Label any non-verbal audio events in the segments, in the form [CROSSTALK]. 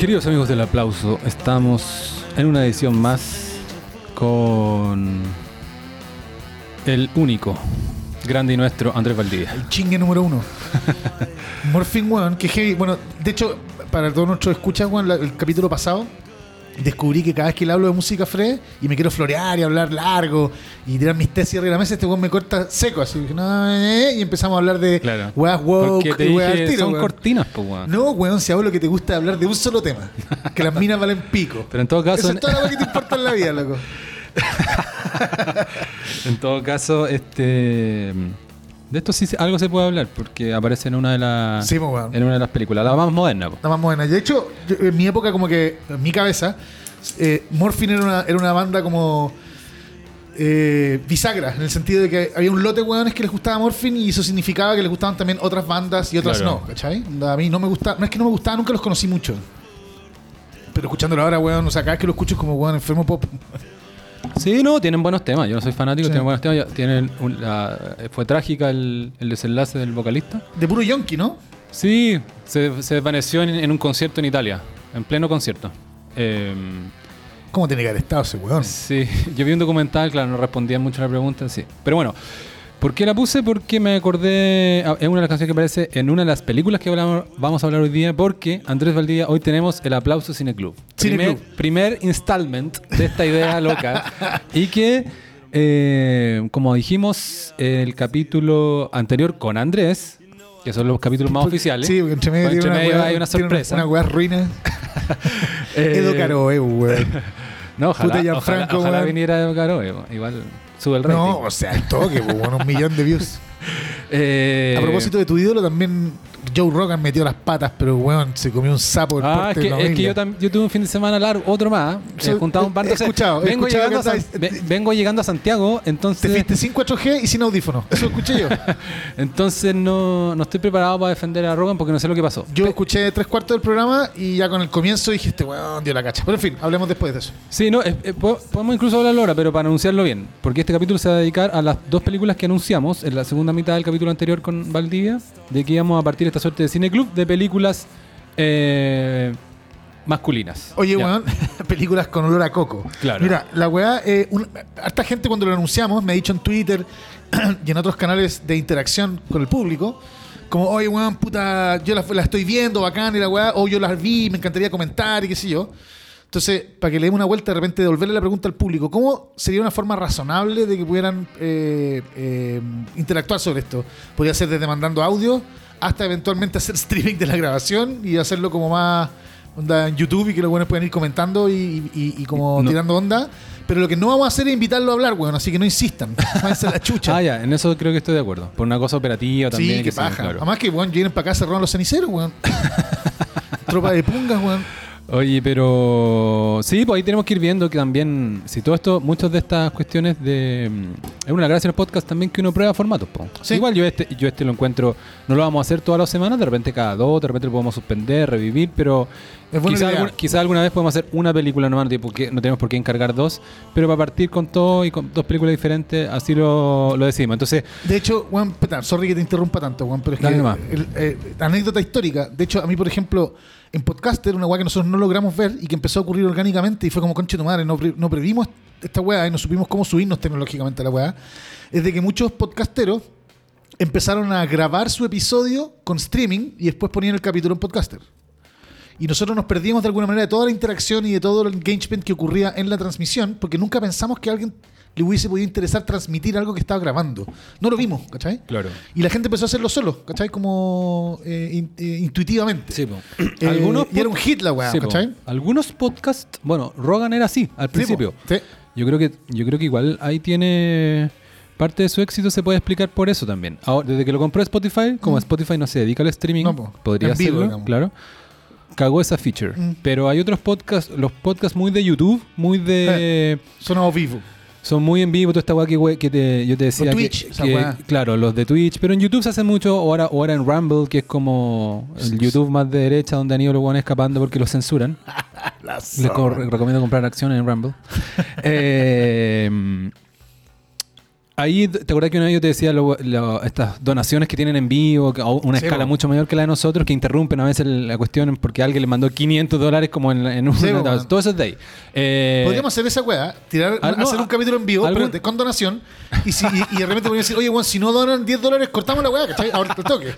Queridos amigos del aplauso, estamos en una edición más con el único, grande y nuestro Andrés Valdivia. El chingue número uno. [LAUGHS] Morphine, weón, que heavy. Bueno, de hecho, para todos nuestros escuchas, la- el capítulo pasado descubrí que cada vez que le hablo de música fre y me quiero florear y hablar largo y tirar mis tesis arriba de la mesa, este weón me corta seco. Así que no, eh, y empezamos a hablar de Claro. weas woke te y weas dije, tiro, son weón. cortinas, pues, weón. No, weón, si hablo lo que te gusta hablar de un solo tema. [LAUGHS] Que las minas valen pico. Pero en todo caso, Eso es todo lo que te importa en la vida, loco. [LAUGHS] en todo caso, este. De esto sí algo se puede hablar, porque aparece en una de las. Sí, pues. En una de las películas, la más moderna. pues. La más buena. De hecho, yo- en mi época, como que, en mi cabeza, eh, Morphine era una, era una banda como eh, bisagra, en el sentido de que había un lote de hueones que les gustaba Morphine y eso significaba que les gustaban también otras bandas y otras Claro. no, ¿cachai? A mí no me gusta, no es que no me gustaba, nunca los conocí mucho. Pero escuchándolo ahora, weón, o sea, cada vez que lo escucho es como, weón, enfermo pop. [LAUGHS] Sí, no, tienen buenos temas. Yo no soy fanático, Sí. tienen buenos temas. Tienen un- la- fue trágica el, el desenlace del vocalista. De puro yonki, ¿no? Sí, se, se desvaneció en, en un concierto en Italia, en pleno concierto. Eh, ¿Cómo tiene que haber estado ese weón? sí, [LAUGHS] yo vi un documental, claro, no respondía mucho a la pregunta, sí. Pero bueno, ¿por qué la puse? Porque me acordé, ah, es una de las canciones que aparece en una de las películas que hablamos- vamos a hablar hoy día, porque Andrés Valdivia, hoy tenemos el aplauso Cine Club. Cine primer, Club. primer installment de esta idea loca. [LAUGHS] y que, eh, como dijimos en el capítulo anterior con Andrés, que son los capítulos más oficiales. Sí, porque entre medio, Entre tiene una medio weá- hay una sorpresa. Una, ruina. [LAUGHS] Edo Caro, eh, weón. No, ojalá, Puta, ojalá, Gianfranco, ojalá weón. viniera eh, igual sube el rating. No, o sea, el toque, pues, bueno, un millón de views. [LAUGHS] Eh, A propósito de tu ídolo, también Joe Rogan metió las patas, pero weón, se comió un sapo por Ah, es que, de la es que familia. yo, tam- yo tuve un fin de semana largo, otro más. He So- juntado un par de he escuchado, he vengo, escuchado llegando a que San- estáis- ve- vengo llegando a Santiago, Te entonces fuiste sin 4G y sin audífono. Eso escuché yo. [LAUGHS] entonces no, no estoy preparado para defender a Rogan porque no sé lo que pasó. Yo escuché tres cuartos del programa y ya con el comienzo dije, este weón dio la cacha. Pero en fin, hablemos después de eso. Sí, no, eh, eh, po- podemos incluso hablarlo ahora, pero para anunciarlo bien. Porque este capítulo se va a dedicar a las dos películas que anunciamos en la segunda mitad del capítulo anterior con Valdivia, de que íbamos a partir esta suerte de cine club de películas eh, masculinas. Oye, weón, [LAUGHS] películas con olor a coco. Claro. Mira, la weá, eh, un- harta gente cuando lo anunciamos me ha dicho en Twitter [CLEARS THROAT] y en otros canales de interacción con el público, como, oye, weón, puta, yo la, la estoy viendo, bacán, y la weá, o yo las vi, me encantaría comentar y qué sé yo. Entonces, para que le demos una vuelta, de repente devolverle la pregunta al público, ¿cómo sería una forma razonable de que pudieran eh, eh, interactuar sobre esto? Podría ser desde mandando audio hasta eventualmente hacer streaming de la grabación y hacerlo como más onda en YouTube y que los buenos puedan ir comentando y, y- y como No. tirando onda. Pero lo que no vamos a hacer es invitarlo a hablar, weón, así que no insistan. [LAUGHS] Váyanse la chucha. Ah, ya, en eso creo que estoy de acuerdo. Por una cosa operativa también. sí, que paja. claro. Además que, weón, vienen para acá, se roban los ceniceros, weón. [LAUGHS] Tropa de pungas, weón. Oye, pero sí, pues ahí tenemos que ir viendo que también, si todo esto, muchas de estas cuestiones de... mm, Es una gracia en el podcast también que uno prueba formatos. po. Sí. Igual yo este, yo este lo encuentro, no lo vamos a hacer todas las semanas, de repente cada dos, de repente lo podemos suspender, revivir, pero quizá, alguna, quizá alguna vez podemos hacer una película nomás, no, tipo que no tenemos por qué encargar dos, pero para partir con todo y con dos películas diferentes, así lo, lo decimos. Entonces, De hecho, Juan, sorry que te interrumpa tanto, Juan, pero es que el- eh, anécdota histórica. De hecho, a mí, por ejemplo, en Podcaster, una weá que nosotros no logramos ver y que empezó a ocurrir orgánicamente y fue como conche tu madre, no, pre- no previmos esta weá y no supimos cómo subirnos tecnológicamente a la weá, es de que muchos podcasteros empezaron a grabar su episodio con streaming y después ponían el capítulo en Podcaster. Y nosotros nos perdimos de alguna manera de toda la interacción y de todo el engagement que ocurría en la transmisión, porque nunca pensamos que alguien le hubiese podido interesar transmitir algo que estaba grabando. No lo vimos, ¿cachai? claro. Y la gente empezó a hacerlo solo, ¿cachai? Como eh, in- eh, intuitivamente. Sí. Eh, algunos y era un hit la weá, Sí. ¿cachai? Algunos podcasts, bueno, Rogan era así al principio. Sí. Yo creo que yo creo que igual ahí tiene parte de su éxito se puede explicar por eso también. Ahora, desde que lo compró Spotify, como Mm. Spotify no se dedica al streaming, No, po. podría hacerlo, claro. Cagó esa feature. Mm. Pero hay otros podcasts, los podcasts muy de YouTube, muy de Sonado vivo. Son muy en vivo toda esta weá que, te- yo te decía que- Twitch, esa que- weá. claro, los de Twitch, pero en YouTube se hace mucho o ahora, o ahora en Rumble, que es como el YouTube más de derecha donde han ido los weones escapando porque los censuran. [LAUGHS] Les co- recomiendo comprar acciones en Rumble. [LAUGHS] Eh, Ahí, ¿te acuerdas que una vez yo te decía lo- lo- estas donaciones que tienen en vivo, a una Sí, escala po. mucho mayor que la de nosotros, que interrumpen a veces la cuestión porque alguien le mandó 500 dólares como en, en un... Sí, todo eso es de ahí. Eh, Podríamos hacer esa weá, tirar, no, hacer un capítulo en vivo, algún- pero de- con donación, y, si, y, y de repente podríamos decir, oye, weón, si no donan 10 dólares, cortamos la weá, ¿cachai? Ahora te toque.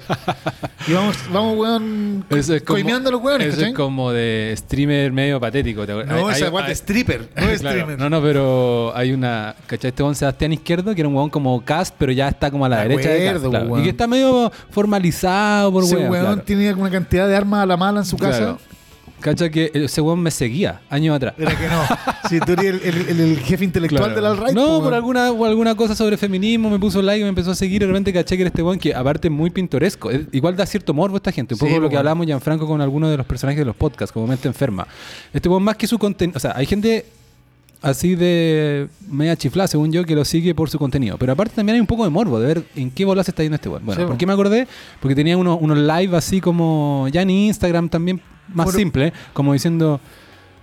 Y vamos, vamos weón, Eso es como, coimeando a los weones, eso ¿cachai? es como de streamer medio patético. ¿te acuerdas? No, Hay- esa weá de stripper, no es [LAUGHS] Claro, streamer. No, no, pero hay una. ¿Cachai? Este weón Sebastián Izquierdo, que era un weón como cast, pero ya está como a la derecha de acuerdo, cast, claro. weón. Y que está medio formalizado por Ese weón. weón claro. tiene una cantidad de armas a la mala en su casa. ¿Cachai? Que ese weón me seguía años atrás. Era que no. Si tú eres el, el- el- el jefe intelectual Claro. del alt-right. No, po, por alguna, por alguna cosa sobre feminismo me puso like y me empezó a seguir. De repente caché que era este weón que, aparte, es muy pintoresco. Es- igual da cierto morbo a esta gente. Un Sí, poco lo que hablamos, Gianfranco, con algunos de los personajes de los podcasts, como mente enferma. Este weón, más que su contenido. O sea, hay gente así de media chiflada, según yo, que lo sigue por su contenido. Pero aparte también hay un poco de morbo de ver en qué bolas está yendo este weón. Bueno, Sí, ¿por qué me acordé? Porque tenía unos, unos live así como ya en Instagram también más Por- simple, como diciendo.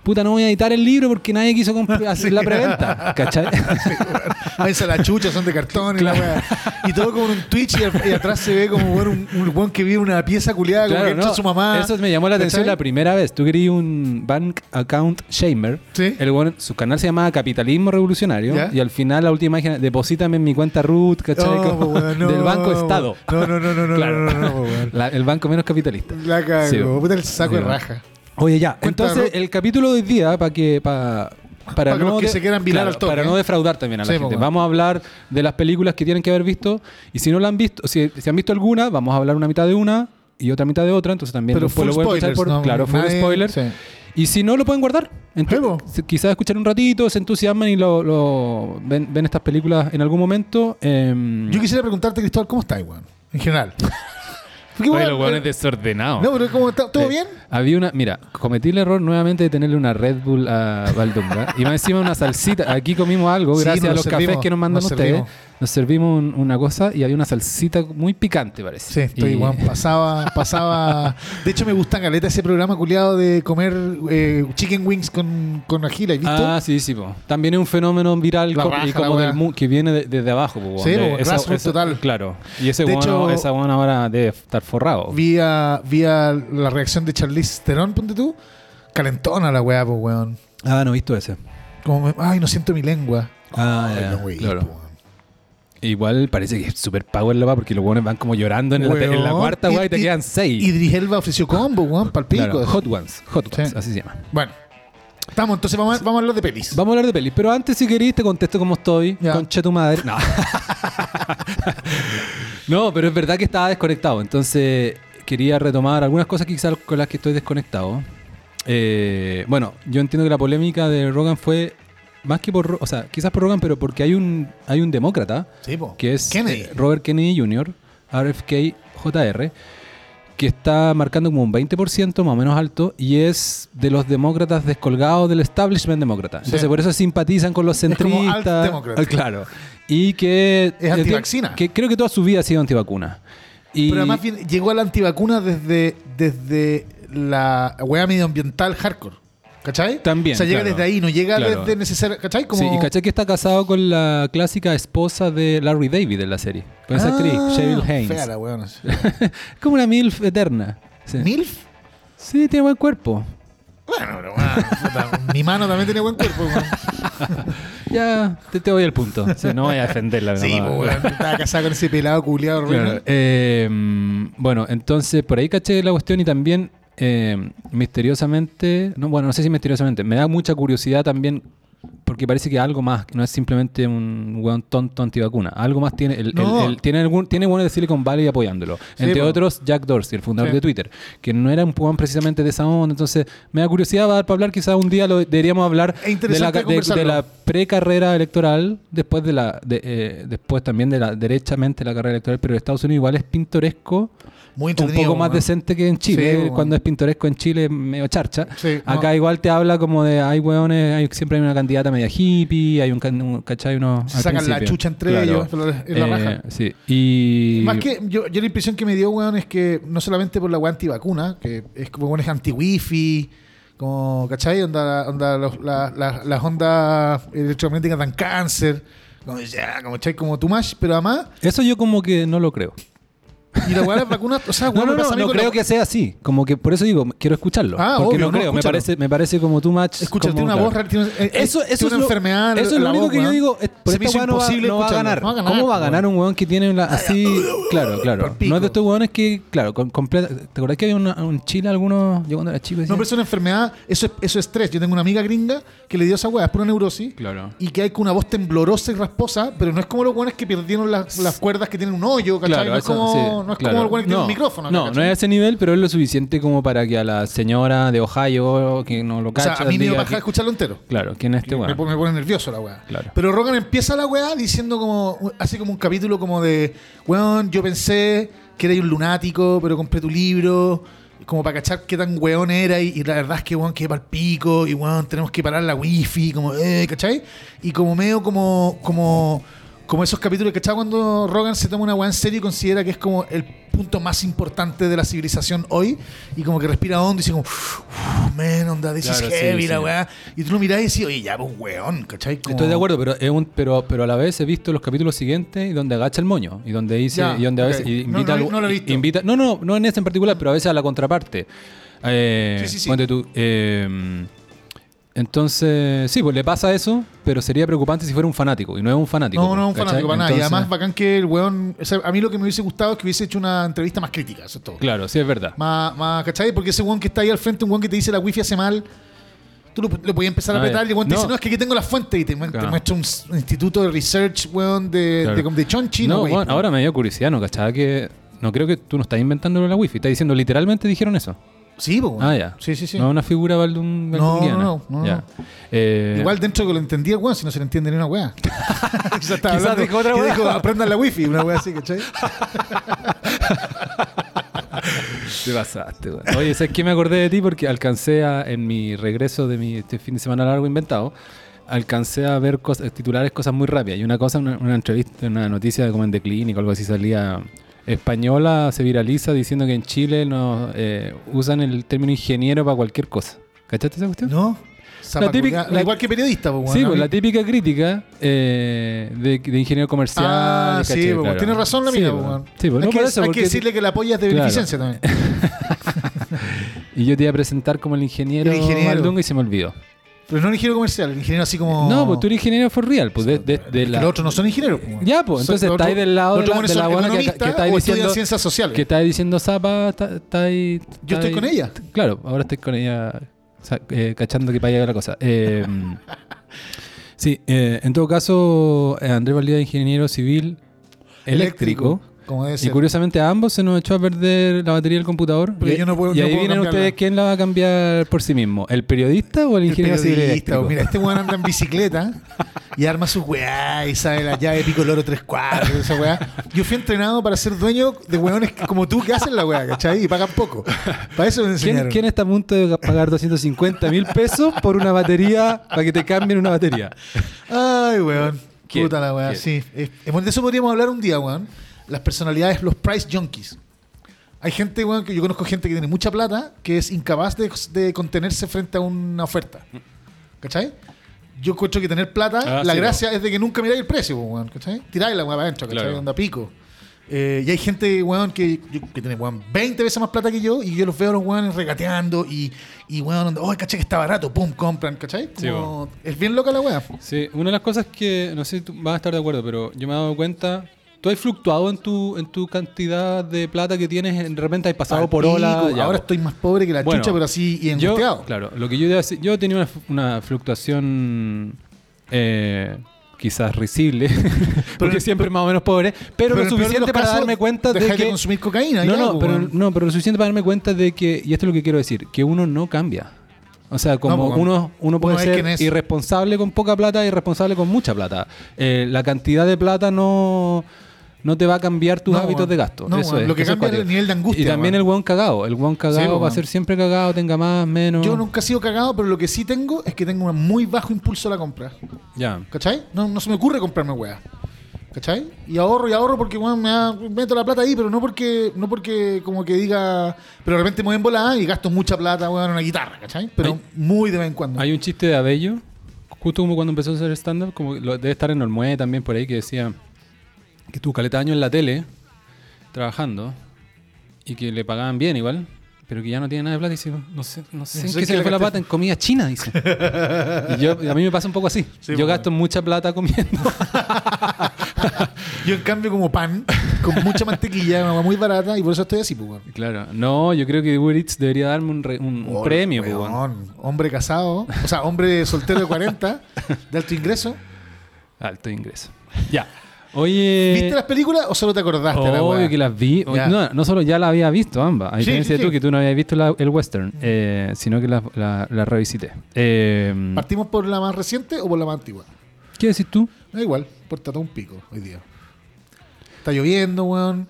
Puta, no voy a editar el libro porque nadie quiso [LAUGHS] hacer la preventa. ¿Cachai? [LAUGHS] Váyanse a la chucha, son de cartón y la weá. Y todo como en un Twitch y, atrás se ve como un, un weón que vive una pieza culiada, como Claro, que entra no, su mamá. Eso me llamó la atención la primera vez. Tú querías un bank account shamer. Sí. El weón- su canal se llamaba Capitalismo Revolucionario. ¿Ya? Y al final la última imagen, deposítame en mi cuenta root, ¿cachai? Como no, del Banco Estado. No, no, no, no, no, Claro. no, no, no. La- el banco menos capitalista. La cago, Sí, puta el saco Sí, de raja. Oye, ya. Entonces, el capítulo de hoy día, para que. Para, para, Para no los que de- se quieran virar al toque, Para no defraudar también a la Sí, gente. weón. Vamos a hablar de las películas que tienen que haber visto. Y si no la han visto, si, si han visto alguna, vamos a hablar una mitad de una y otra mitad de otra. Entonces también Pero full lo pueden spoilers, por. ¿no? Claro, full Nadie- spoiler. sí. Y si no, lo pueden guardar. Ent- Sí, po. si- quizás escuchar un ratito, se entusiasman y lo, lo- ven, ven estas películas en algún momento. em, Yo quisiera preguntarte, Cristóbal, ¿cómo estás, weón? En general. [LAUGHS] Porque, Oye, los hueones desordenados. No, pero ¿cómo está? ¿todo bien? Había una, mira, cometí el error nuevamente de tenerle una Red Bull a Valdunga y más encima una salsita. Aquí comimos algo, gracias a los cafés que nos mandan ustedes. Nos servimos un- una cosa y había una salsita muy picante, parece. Sí, estoy Y- igual. [LAUGHS] Pasaba, pasaba. De hecho, me gusta caleta ese programa culiado de comer eh, chicken wings con, con ají, ¿la has visto? Ah, sí, sí, po. También es un fenómeno viral co- raja, y como del mu- que viene de- desde abajo. po, Sí, de- po, grassroots total. Claro. Y ese De bueno, hecho- esa buena ahora debe estar forrado. Vía, vía la reacción de Charlize Theron, ponte tú. Calentona la weá, pues, weón. Ah, no he visto ese. Como, me- ay, no siento mi lengua. Ah, no, wey, claro. po. Igual parece que es super power la va porque los buenos van como llorando en, la, en la Weón, cuarta, y- weá, y te y- quedan seis. Idris Elba ofreció combo, weón, pal pico. Claro, Hot Ones, Hot Ones, Sí. así se llama. Bueno, estamos, entonces vamos a, vamos a hablar de pelis. Vamos a hablar de pelis, pero antes si querés te contesto cómo estoy, Ya. conche tu madre. No. [LAUGHS] no, pero es verdad que estaba desconectado, entonces quería retomar algunas cosas quizás con las que estoy desconectado. Eh, bueno, yo entiendo que la polémica de Rogan fue más que por, o sea, quizás por Rogan, pero porque hay un hay un demócrata Sí, que es Kennedy. eh, Robert Kennedy Jr., RFK JR, que está marcando como un 20% más o menos alto y es de los demócratas descolgados del establishment demócrata. Entonces Sí. por eso simpatizan con los Es centristas. Ah, [LAUGHS] claro. Y que... Es antivacuna. Que creo que toda su vida ha sido antivacuna. Y, Pero además bien, llegó a la antivacuna desde, desde la weá medioambiental hardcore. ¿Cachai? También, O sea, llega claro. desde ahí, no llega Claro. desde necesario. ¿Cachai? Como... Sí, y caché que está casado con la clásica esposa de Larry David en la serie. Con esa Ah, actriz, Cheryl Haynes. Fea la weona. [LAUGHS] Como una MILF eterna. Sí. ¿Milf? Sí, tiene buen cuerpo. Bueno, pero bueno, puta, mi mano también tiene buen cuerpo. weón. [LAUGHS] Ya, te, te doy el punto. Sí, no voy a defenderla. Sí, pues, weón, [LAUGHS] estaba casada con ese pelado culiado. Claro, eh, bueno, entonces por ahí caché la cuestión y también eh, misteriosamente, no, bueno, no sé si misteriosamente, me da mucha curiosidad también porque parece que algo más, que no es simplemente un weón tonto antivacuna, algo más tiene, el, No. el- el- tiene algún, tiene buenos de Silicon Valley apoyándolo, Sí, entre otros Jack Dorsey, el fundador Sí. de Twitter, que no era un weón precisamente de esa onda, entonces me da curiosidad va a dar para hablar, quizás un día lo deberíamos hablar de la, de, de la precarrera electoral, después de la de, eh, después también de la derechamente la carrera electoral, pero Estados Unidos igual es pintoresco, Muy un poco más decente que en Chile, Sí, bueno. cuando es pintoresco en Chile es medio charcha. Sí, no. Acá igual te habla como de hay hueones, hay, siempre hay una candidata media hippie, hay un, can- un ¿cachai? Uno, Se al sacan la chucha entre Claro. ellos, pero es la Eh, raja. Sí, y... Más que yo, yo la impresión que me dio, weón, es que no solamente por la weá antivacuna, que es como weón es anti-wifi, como, ¿cachai? Onda, onda los- la- la- las ondas electromagnéticas dan cáncer, Como, ya, como, ¿cachai? como Tumash, pero además, Eso yo como que no lo creo. Y la weá de las vacunas, o sea, No, no, no, creo la- que sea así. Como que por eso digo, quiero escucharlo. Ah, porque obvio, no no, creo. me, parece, me parece como too much. Tiene una voz rara, tiene, eh, Eso, tiene eso es una lo, enfermedad. Eso es lo la único voz, que yo digo. por esta weá no va, no va a ganar. No va a ganar, ¿Cómo va a ganar un weón que tiene una, así? Claro, claro. No es de estos weones que, claro, con, completa. ¿Te acordás que había una- un Chile algunos. Yo cuando era chico decía. No, pero es una enfermedad, eso es, eso es estrés. Yo tengo una amiga gringa que le dio esa weá, es pura neurosis. Claro. Y que hay con una voz temblorosa y rasposa, pero no es como los weones que perdieron las, las cuerdas que tienen un hoyo, ¿cachai? Claro, no es eso, como, no es claro. como los weones que tienen No, un micrófono. No, no es a ese nivel, pero es lo suficiente como para que a la señora de Ohio que no lo O sea, cacha. a mí me paja que- escucharlo entero. Claro, ¿quién es este me, weón? pone, me pone nervioso la weá. Claro. Pero Rogan empieza la weá diciendo como, hace como un capítulo como de, weón, yo pensé que eras un lunático, pero compré tu libro, como para cachar qué tan weón era, y, y la verdad es que weón quedé para el pico, y weón, tenemos que parar la wifi, como, eh, ¿cachai? Y como medio como, como, como esos capítulos, ¿cachai? Cuando Rogan se toma una weá en serio y considera que es como el punto más importante de la civilización hoy, y como que respira hondo y dice como, "Uf, man, onda, this Claro, is sí, heavy, la sí. weá. Y tú lo mirás y decís, oye, ya, pues weón, ¿cachai? Como- Estoy de acuerdo, pero, es un, pero, pero a la vez he visto los capítulos siguientes y donde agacha el moño y donde dice Ya, y donde a veces No, invita, no, no lo he visto. invita no no no en ese en particular, pero a veces a la contraparte. Eh, Sí, sí, sí. tú, eh, entonces, sí, pues le pasa eso, pero sería preocupante si fuera un fanático y no es un fanático. No, no, un ¿cachai? fanático para nada. Y Entonces, además, bacán que el weón. o sea, a mí lo que me hubiese gustado es que hubiese hecho una entrevista más crítica, eso es todo. Claro, sí es verdad. Más, más, ¿cachai? Porque ese weón que está ahí al frente, un weón que te dice la wifi hace mal. Tú lo, le podías empezar a Ah, apretar y el weón te dice, No. no, es que aquí tengo la fuente y te, mu- te Claro. muestra un, s- un instituto de research, weón, de, Claro. de, de Chonchi. no, bueno, ahora me dio curiosidad, ¿no? ¿Cachai? Que no creo que tú no estás inventando la wifi, estás diciendo literalmente dijeron eso. Sí, pues. Ah, ya. Sí, sí, sí. No una figura valdun, No, no, no, no, Ya. Eh, Igual dentro que lo entendía el weón, si no se le entiende ni una weá. [LAUGHS] Quizás estaba Quizás hablando- dijo otra que weá. dijo, aprendan la wifi, una weá así, ¿cachai? [LAUGHS] Te pasaste, weón. Oye, ¿sabes qué me acordé de ti? Porque alcancé a, en mi regreso de mi este fin de semana largo inventado, alcancé a ver cosas, titulares, cosas muy rápidas. Y una cosa, una, una entrevista, una noticia como en The Clinic o algo así salía. Española se viraliza diciendo que en Chile no eh, usan el término ingeniero para cualquier cosa. ¿Cachaste esa cuestión? ¿No? Zapa típica- la- Igual que periodista, pues, sí, pues la típica crítica eh, de, de ingeniero comercial. Ah, sí, pues, Claro. tiene razón la Sí, mina, pues. Sí, pues, hay no que, eso, hay que decirle que la polla es de Claro. beneficencia también. [LAUGHS] [LAUGHS] Y yo te iba a presentar como el ingeniero, El ingeniero. Y se me olvidó. Pero no el ingeniero comercial, el ingeniero así como. No, pues tú eres ingeniero for real, pues de, la- los otros no son ingenieros. pues. Ya, pues, entonces los está ahí otros- del lado de la, de la buena que, que está ahí o estudian diciendo ciencias sociales. que está ahí diciendo Zapa, está, está ahí. Yo estoy con ella. Claro, ahora estoy con ella o sea, eh, cachando que para allá la cosa. Eh, [LAUGHS] sí, eh, en todo caso, Andrés Valdía, ingeniero civil eléctrico. Como debe Y curiosamente a ambos se nos echó a perder la batería del computador. Pero y yo no puedo- y no ahí puedo vienen ustedes quién la va a cambiar por sí mismo, ¿el periodista o el El ingeniero civil periodista, eléctrico? mira, este weón anda en bicicleta y arma sus weá y sabe la llave pico loro tres cuartos, esa weá. Yo fui entrenado para ser dueño de weones como tú que hacen la weá, ¿cachai? Y pagan poco. Para eso me ¿Quién, enseñaron. quién está a punto de pagar 250 mil pesos por una batería para que te cambien una batería? Ay, weón. ¿Quién? Puta la weá, sí. Eh, de eso podríamos hablar un día, weón. Las personalidades, los price junkies. Hay gente, weón, que yo conozco gente que tiene mucha plata que es incapaz de, de contenerse frente a una oferta. ¿Cachai? Yo encuentro que tener plata, Ah, la sí, gracia es de que nunca miráis el precio, weón, ¿cachai? Tiráis la weá para adentro, ¿cachai? Claro. Onda pico. Eh, y hay gente, weón, que, tiene, weón, 20 veces más plata que yo y yo los veo a los weones regateando y, y weón, oh, ¿cachai? Que está barato, pum, compran, ¿cachai? Sí, es bien loca la weá. Sí, una de las cosas que, no sé si tú vas a estar de acuerdo, pero yo me he dado cuenta, tú has fluctuado en tu, en tu cantidad de plata que tienes, de repente has pasado Al por ola. ya, Ahora estoy más pobre que la Bueno, chucha, pero así y yo, angustiado. claro, lo que yo decir- yo tenía una, una fluctuación eh, quizás risible, [LAUGHS] porque Pero- siempre más o menos pobre, pero, lo suficiente para darme cuenta de que... de consumir cocaína. no, ya, no, pero, no, pero lo suficiente para darme cuenta de que, y esto es lo que quiero decir, que uno no cambia. O sea, como No, uno, uno puede ser es. irresponsable con poca plata y irresponsable con mucha plata. Eh, la cantidad de plata no, no te va a cambiar tus No, hábitos de gasto. No, Eso es, lo que eso cambia es el nivel de angustia, Y también el hueón cagado. El hueón cagado po, va a ser siempre cagado, tenga más, menos. Yo nunca he sido cagado, pero lo que sí tengo es que tengo un muy bajo impulso a la compra. Ya. ¿Cachai? No, no se me ocurre comprarme weá. ¿Cachai? Y ahorro y ahorro porque weón, me da- meto la plata ahí, pero no porque, no porque como que diga. Pero de repente me voy en volada y gasto mucha plata weón, en una guitarra, ¿cachai? Pero Hay- muy de vez en cuando. Hay un chiste de Abello justo como cuando empezó a hacer stand-up, como lo- debe estar en Olmué también por ahí, que decía que tuvo caleta años en la tele, trabajando, y que le pagaban bien igual, pero que ya no tiene nada de plata y dice, no sé, no sé en qué se le fue la plata en comida china, dice. y yo, a mí me pasa un poco así. Sí, yo pues, gasto mucha plata comiendo. [LAUGHS] Yo, en cambio, como pan, con mucha mantequilla, muy barata, y por eso estoy así, pues, claro. No, yo creo que Uber Eats debería darme un, re- un- un Oh, premio, pues, weón. Hombre casado, o sea, hombre soltero de 40, de alto ingreso. Alto ingreso. Ya. Oye. ¿Viste las películas o solo te acordaste la Obvio que las vi. Ya. No, no solo ya la había visto ambas, a diferencia sí, de tú sí. que tú no habías visto la- el western, eh, sino que la, la- la revisité. Eh, ¿Partimos por la más reciente o por la más antigua? ¿Qué decís tú? Da igual, por todo un pico hoy día. Está lloviendo, weón.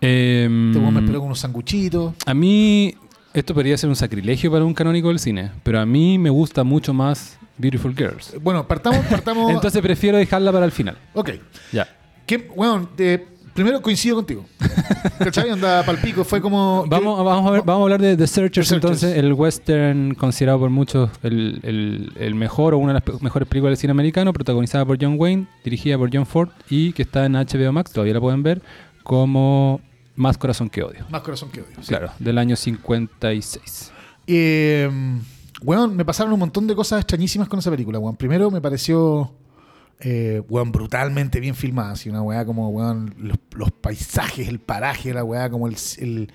Eh, Este weón me esperó con unos sanguchitos. a mí, esto podría ser un sacrilegio para un canónico del cine, pero a mí me gusta mucho más Beautiful Girls. Bueno, partamos, partamos. [LAUGHS] Entonces prefiero dejarla para el final. ok. Ya. ¿Qué, weón, eh, primero coincido contigo. [LAUGHS] ¿Cachai? Anda pal pico. Fue como. Vamos, vamos, a ver- vamos a hablar de The Searchers, The Searchers. entonces, el western considerado por muchos el, el- el mejor o una de las mejores películas del cine americano, protagonizada por John Wayne, dirigida por John Ford y que está en HBO Max, todavía la pueden ver, como Más Corazón que Odio. Más corazón que odio. sí. Claro, del año 56. Eh, weón, me pasaron un montón de cosas extrañísimas con esa película, weón. Primero me pareció, eh, weón, brutalmente bien filmada. Así una weá como, weón, los, los paisajes, el paraje, la weá, como el, el-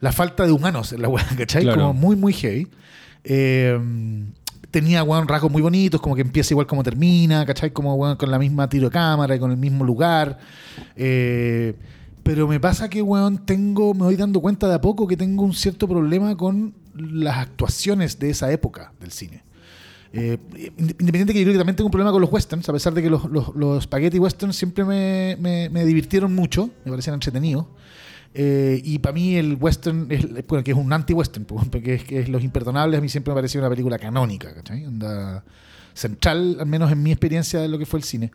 la falta de humanos en la weá, [LAUGHS] ¿cachai? Claro. Como muy, muy heavy. Eh, tenía, weón, rasgos muy bonitos, como que empieza igual como termina, ¿cachai? Como, weón, con la misma tiro de cámara y con el mismo lugar. Eh, pero me pasa que, weón, tengo, me voy dando cuenta de a poco que tengo un cierto problema con las actuaciones de esa época del cine. Eh, independiente que yo creo que también tengo un problema con los westerns, a pesar de que los, los, los spaghetti westerns siempre me, me- me divirtieron mucho, me parecían entretenidos. Eh, y para mí el western, es, bueno, que es un anti-western, pues, [LAUGHS] porque es, que es Los Imperdonables, a mí siempre me pareció una película canónica, ¿cachai? Onda central, al menos en mi experiencia de lo que fue el cine.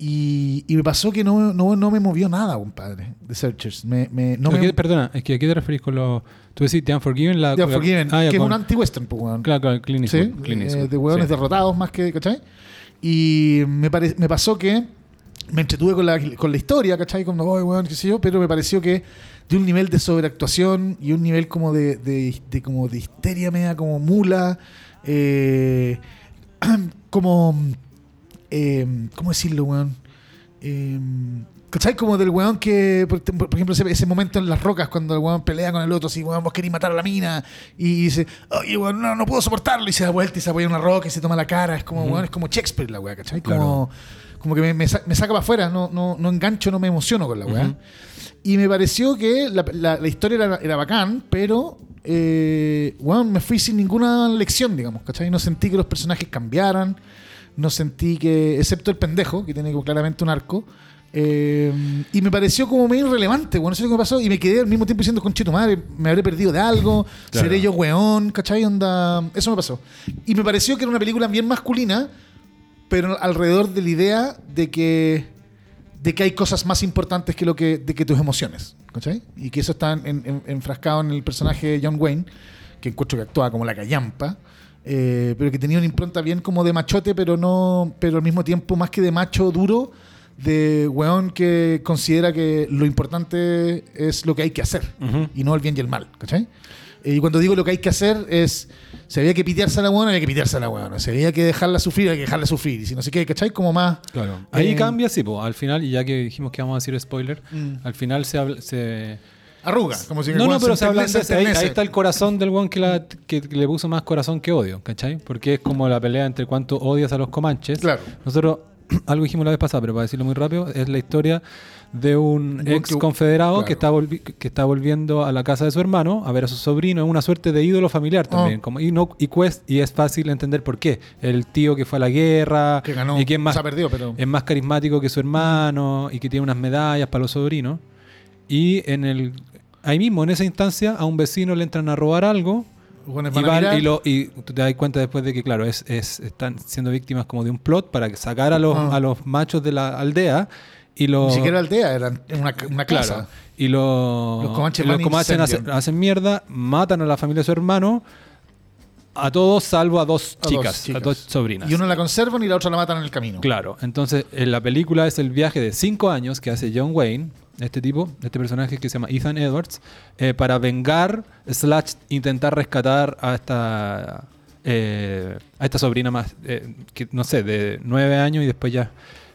Y, y me pasó que no, no, no me movió nada, compadre, The Searchers. Me, me- no ¿A me, qué- perdona, es que ¿a qué te referís con los... Tú decís The Unforgiven, la... The la- Unforgiven, ah, ya, que es con- un anti-western, pues, weón. Claro, claro, Clint Sí, Clint eh, de hueones sí. derrotados más que, ¿cachai? Y me, pare- me pasó que me entretuve con la, con la historia, ¿cachai? Como, "Oy, weón, qué sé yo, pero me pareció que de un nivel de sobreactuación y un nivel como de, de, de como de histeria media como mula, eh, [CLEARS THROAT] como, eh, ¿cómo decirlo, weón? Eh, ¿Cachai? Como del weón que, por, por ejemplo, ese, ese momento en las rocas cuando el weón pelea con el otro, así, weón, vos querés matar a la mina, y dice, oye, weón, no, no puedo soportarlo, y se da vuelta y se apoya en una roca y se toma la cara, es como, weón, es como Shakespeare la weá, ¿cachai? Como, como que me, me me saca para afuera, no, no, no engancho, no me emociono con la weá. Ujú. Y me pareció que la, la- la historia era, era bacán, pero, eh, weón, me fui sin ninguna lección, digamos, ¿cachai? No sentí que los personajes cambiaran, no sentí que, excepto el pendejo, que tiene como claramente un arco, eh, y me pareció como medio irrelevante, bueno, eso es lo que me pasó, y me quedé al mismo tiempo diciendo, conchito madre, me habré perdido de algo, Claro. seré yo weón, ¿cachai? Onda, eso me pasó. Y me pareció que era una película bien masculina, pero alrededor de la idea de que de que hay cosas más importantes que lo que de que tus emociones, ¿cachai? Y que eso está en- en- enfrascado en el personaje de John Wayne, que encuentro que actúa como la callampa, eh, pero que tenía una impronta bien como de machote, pero no, pero al mismo tiempo más que de macho duro, de weón que considera que lo importante es lo que hay que hacer Ujú. y no el bien y el mal, ¿cachai? Eh, Y cuando digo lo que hay que hacer es, si había que pitearse a la buena, había que pitearse a la buena. Si había que dejarla sufrir, hay que dejarla sufrir. Y si no sé qué, ¿cachai? Como más... Claro. Ahí Eh, cambia, sí, po, al final, y ya que dijimos que vamos a decir spoiler, Mm. al final se. Se... Arruga, como si No, no, pero se habla ahí, ahí está el corazón del one que, la- que le puso más corazón que odio, ¿cachai? Porque es como la pelea entre cuánto odias a los comanches. Claro. Nosotros, [CLEARS THROAT] algo dijimos la vez pasada, pero para decirlo muy rápido, es la historia de un ex que- confederado claro. que, está que está volviendo a la casa de su hermano a ver a su sobrino. Es una suerte de ídolo familiar también. Ah. Como, y, no, y, cuest- y es fácil entender por qué. El tío que fue a la guerra Que ganó, y que es más, se ha perdido, pero... es más carismático que su hermano y que tiene unas medallas para los sobrinos. Y en el ahí mismo, en esa instancia, a un vecino le entran a robar algo Los y, van y lo, y te das cuenta después de que, claro, es, es- están siendo víctimas como de un plot para sacar a los, Ah. a los machos de la aldea y los... Ni siquiera aldea, era una, una casa. Claro. Y lo- Los comanches y los comanches hacen, hacen mierda, matan a la familia de su hermano, a todos salvo a dos A dos chicas, a chicas. dos sobrinas. Y uno la conservan y la otra la matan en el camino. Claro, entonces en la película es el viaje de cinco años que hace John Wayne, este tipo, este personaje que se llama Ethan Edwards, eh, para vengar, slash, intentar rescatar a esta, eh, a esta sobrina más, eh, que, no sé, de nueve años y después ya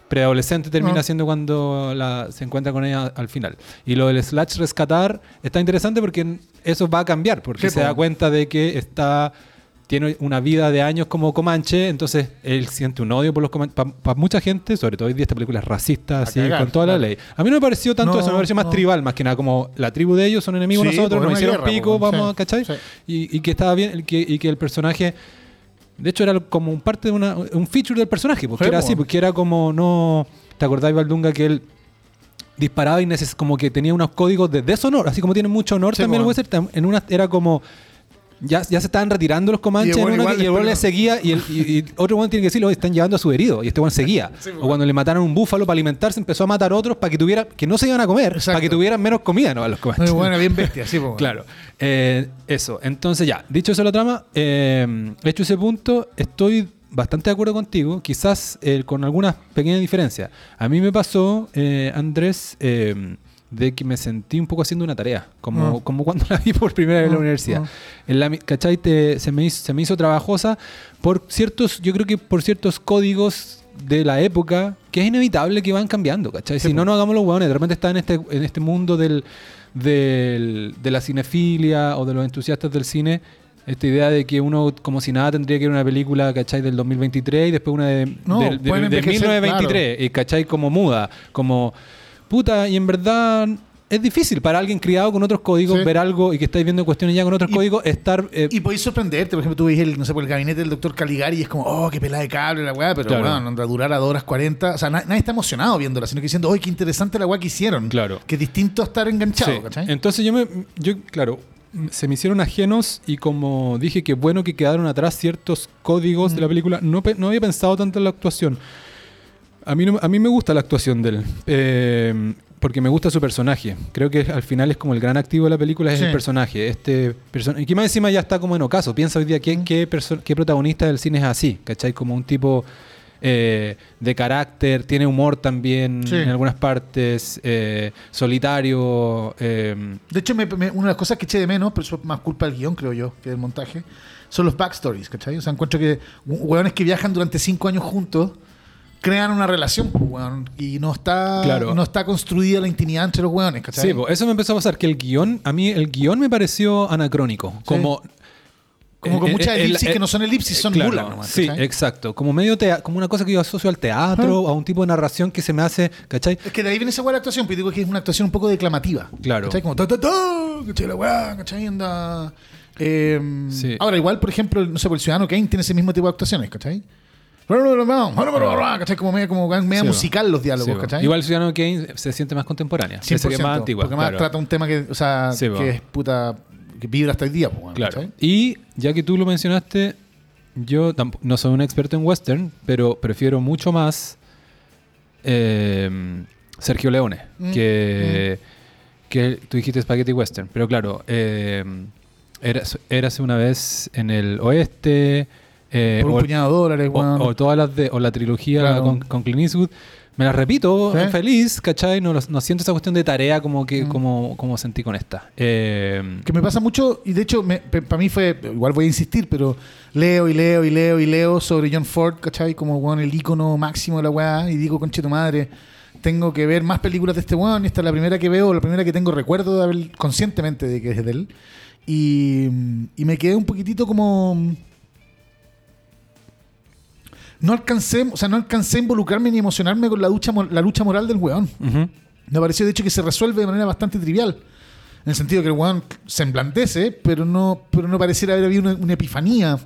preadolescente termina Ah. siendo cuando la- se encuentra con ella al final. Y lo del slash rescatar está interesante porque eso va a cambiar, porque se da cuenta de que está tiene una vida de años como Comanche, entonces él siente un odio por los Comanches. Para mucha gente, sobre todo hoy día esta película es racista, así, cagar, con toda la ley. A mí no me pareció tanto No, eso, me pareció más no. tribal, más que nada como la tribu de ellos son enemigos Sí, nosotros, pues, nos hicieron guerra, pico, pues, vamos sí, a, ¿cachai? sí. Y, y que estaba bien, y que, y que el personaje... De hecho, era como un parte de una, un feature del personaje, porque Sí, era pues. así, porque era como no. ¿Te acordás, Valdunga, que él disparaba y neces- como que tenía unos códigos de deshonor, así como tiene mucho honor también el pues. western, tam- en una era como ya, ya se estaban retirando los comanches Y el en weón una igual que- y el weón le seguía y, el, y- y otro weón tiene que decirlo, están llevando a su herido y este weón seguía. Sí, pues. o cuando le mataron un búfalo para alimentarse empezó a matar otros para que tuviera que no se iban a comer, Exacto. para que tuvieran menos comida, ¿no? A los comanches. Muy buena, bien bestia, sí, po. Claro. Eh, eso. Entonces, ya, dicho eso la trama, eh, hecho ese punto, estoy bastante de acuerdo contigo, quizás eh, con algunas pequeñas diferencias. A mí me pasó, eh, Andrés, eh, de que me sentí un poco haciendo una tarea, como, Ah. como cuando [LAUGHS] la vi por primera vez en la Ah, universidad. ah. En la, ¿Cachai? Te- se, me hizo, se me hizo trabajosa por ciertos, yo creo que por ciertos códigos de la época que es inevitable que van cambiando, ¿cachai? Sí, si no, po. no hagamos los hueones. De repente está en este, en este mundo del, del- de la cinefilia o de los entusiastas del cine. Esta idea de que uno, como si nada, tendría que ver una película, ¿cachai? Del 2023 y después una de, No, de- del envejecer, 1923, y ¿cachai? Como muda, como puta, y en verdad es difícil para alguien criado con otros códigos Sí. ver algo y que estáis viendo cuestiones ya con otros Y- códigos, estar... eh, Y podéis sorprenderte, por ejemplo, tú ves el, no sé, por el gabinete del doctor Caligari y es como, oh, qué pelada de cable la weá, pero Claro. bueno, anda a durar a 2 horas 40. O sea, na- nadie está emocionado viéndola, sino que diciendo, oh, qué interesante la weá que hicieron. Claro. Que es distinto a estar enganchado, Sí. ¿cachai? Entonces yo me, yo, claro, se me hicieron ajenos y como dije que bueno que quedaron atrás ciertos códigos de Mm. la película, no, no había pensado tanto en la actuación. A mí, no- a mí me gusta la actuación de él, eh, porque me gusta su personaje. Creo que al final es como el gran activo de la película, es Sí. el personaje. Este person y que más encima ya está como en ocaso. Piensa hoy día Mm. qué, qué protagonista del cine es así, ¿cachai? Como un tipo... eh, de carácter, tiene humor también Sí. en algunas partes, eh, solitario, eh, De hecho, me- me- una de las cosas que eché de menos, pero eso es más culpa del guion, creo yo, que del montaje, son los backstories, ¿cachai? O sea, encuentro que hu- hueones que viajan durante cinco años juntos crean una relación, pues, weón, y no está, Claro. no está construida la intimidad entre los hueones, ¿cachai? Sí, po, eso me empezó a pasar, que el guion, a mí el guion me pareció anacrónico, como... Como con eh, muchas eh, el- elipsis eh, que no son elipsis, son claro, mulas nomás, Sí, ¿cachai? exacto. Como medio como una cosa que yo asocio al teatro, a un tipo de narración que se me hace, ¿cachai? Es que de ahí viene esa buena actuación, pero digo que es una actuación un poco declamativa. Claro. ¿Cachai? Como ta ta ta, ¿cachai? La weá, ¿cachai? Anda. Eh, Sí. Ahora, igual, por ejemplo, no sé, por el Ciudadano Kane tiene ese mismo tipo de actuaciones, ¿cachai? ¿Cachai? Como media, como media Sí, musical los diálogos, Sí, ¿cachai? Igual Ciudadano Kane se siente más contemporánea, se 100%, siente más antigua. porque más claro. trata un tema que, o sea, Sí, que es puta, que vibra hasta el día, pues, Claro. ¿cachai? Y ya que tú lo mencionaste, yo no soy un experto en western, pero prefiero mucho más eh, Sergio Leone, Mm, que, que tú dijiste Spaghetti Western. Pero claro, eh, eras, érase una vez en el oeste. Eh, Por un o, puñado de dólares, o- weón. o todas las de, o la trilogía Claro. con, con Clint Eastwood. Me las repito, Sí. feliz, ¿cachai? No, no siento esa cuestión de tarea como que Mm. como, como sentí con esta. Eh, Que me pasa mucho, y de hecho, para mí fue, igual voy a insistir, pero leo y leo y leo y leo sobre John Ford, ¿cachai? Como weón, el ícono máximo de la weá, y digo, conche tu madre, tengo que ver más películas de este weón, y esta es la primera que veo, la primera que tengo recuerdo de haber conscientemente de que es de él. Y, y me quedé un poquitito como. No alcancé, o sea, no alcancé a involucrarme ni emocionarme con la, lucha, mo- la lucha moral del weón. Me pareció, de hecho, que se resuelve de manera bastante trivial. En el sentido que el weón se emblandece, pero no, pero no pareciera haber habido una, una epifanía,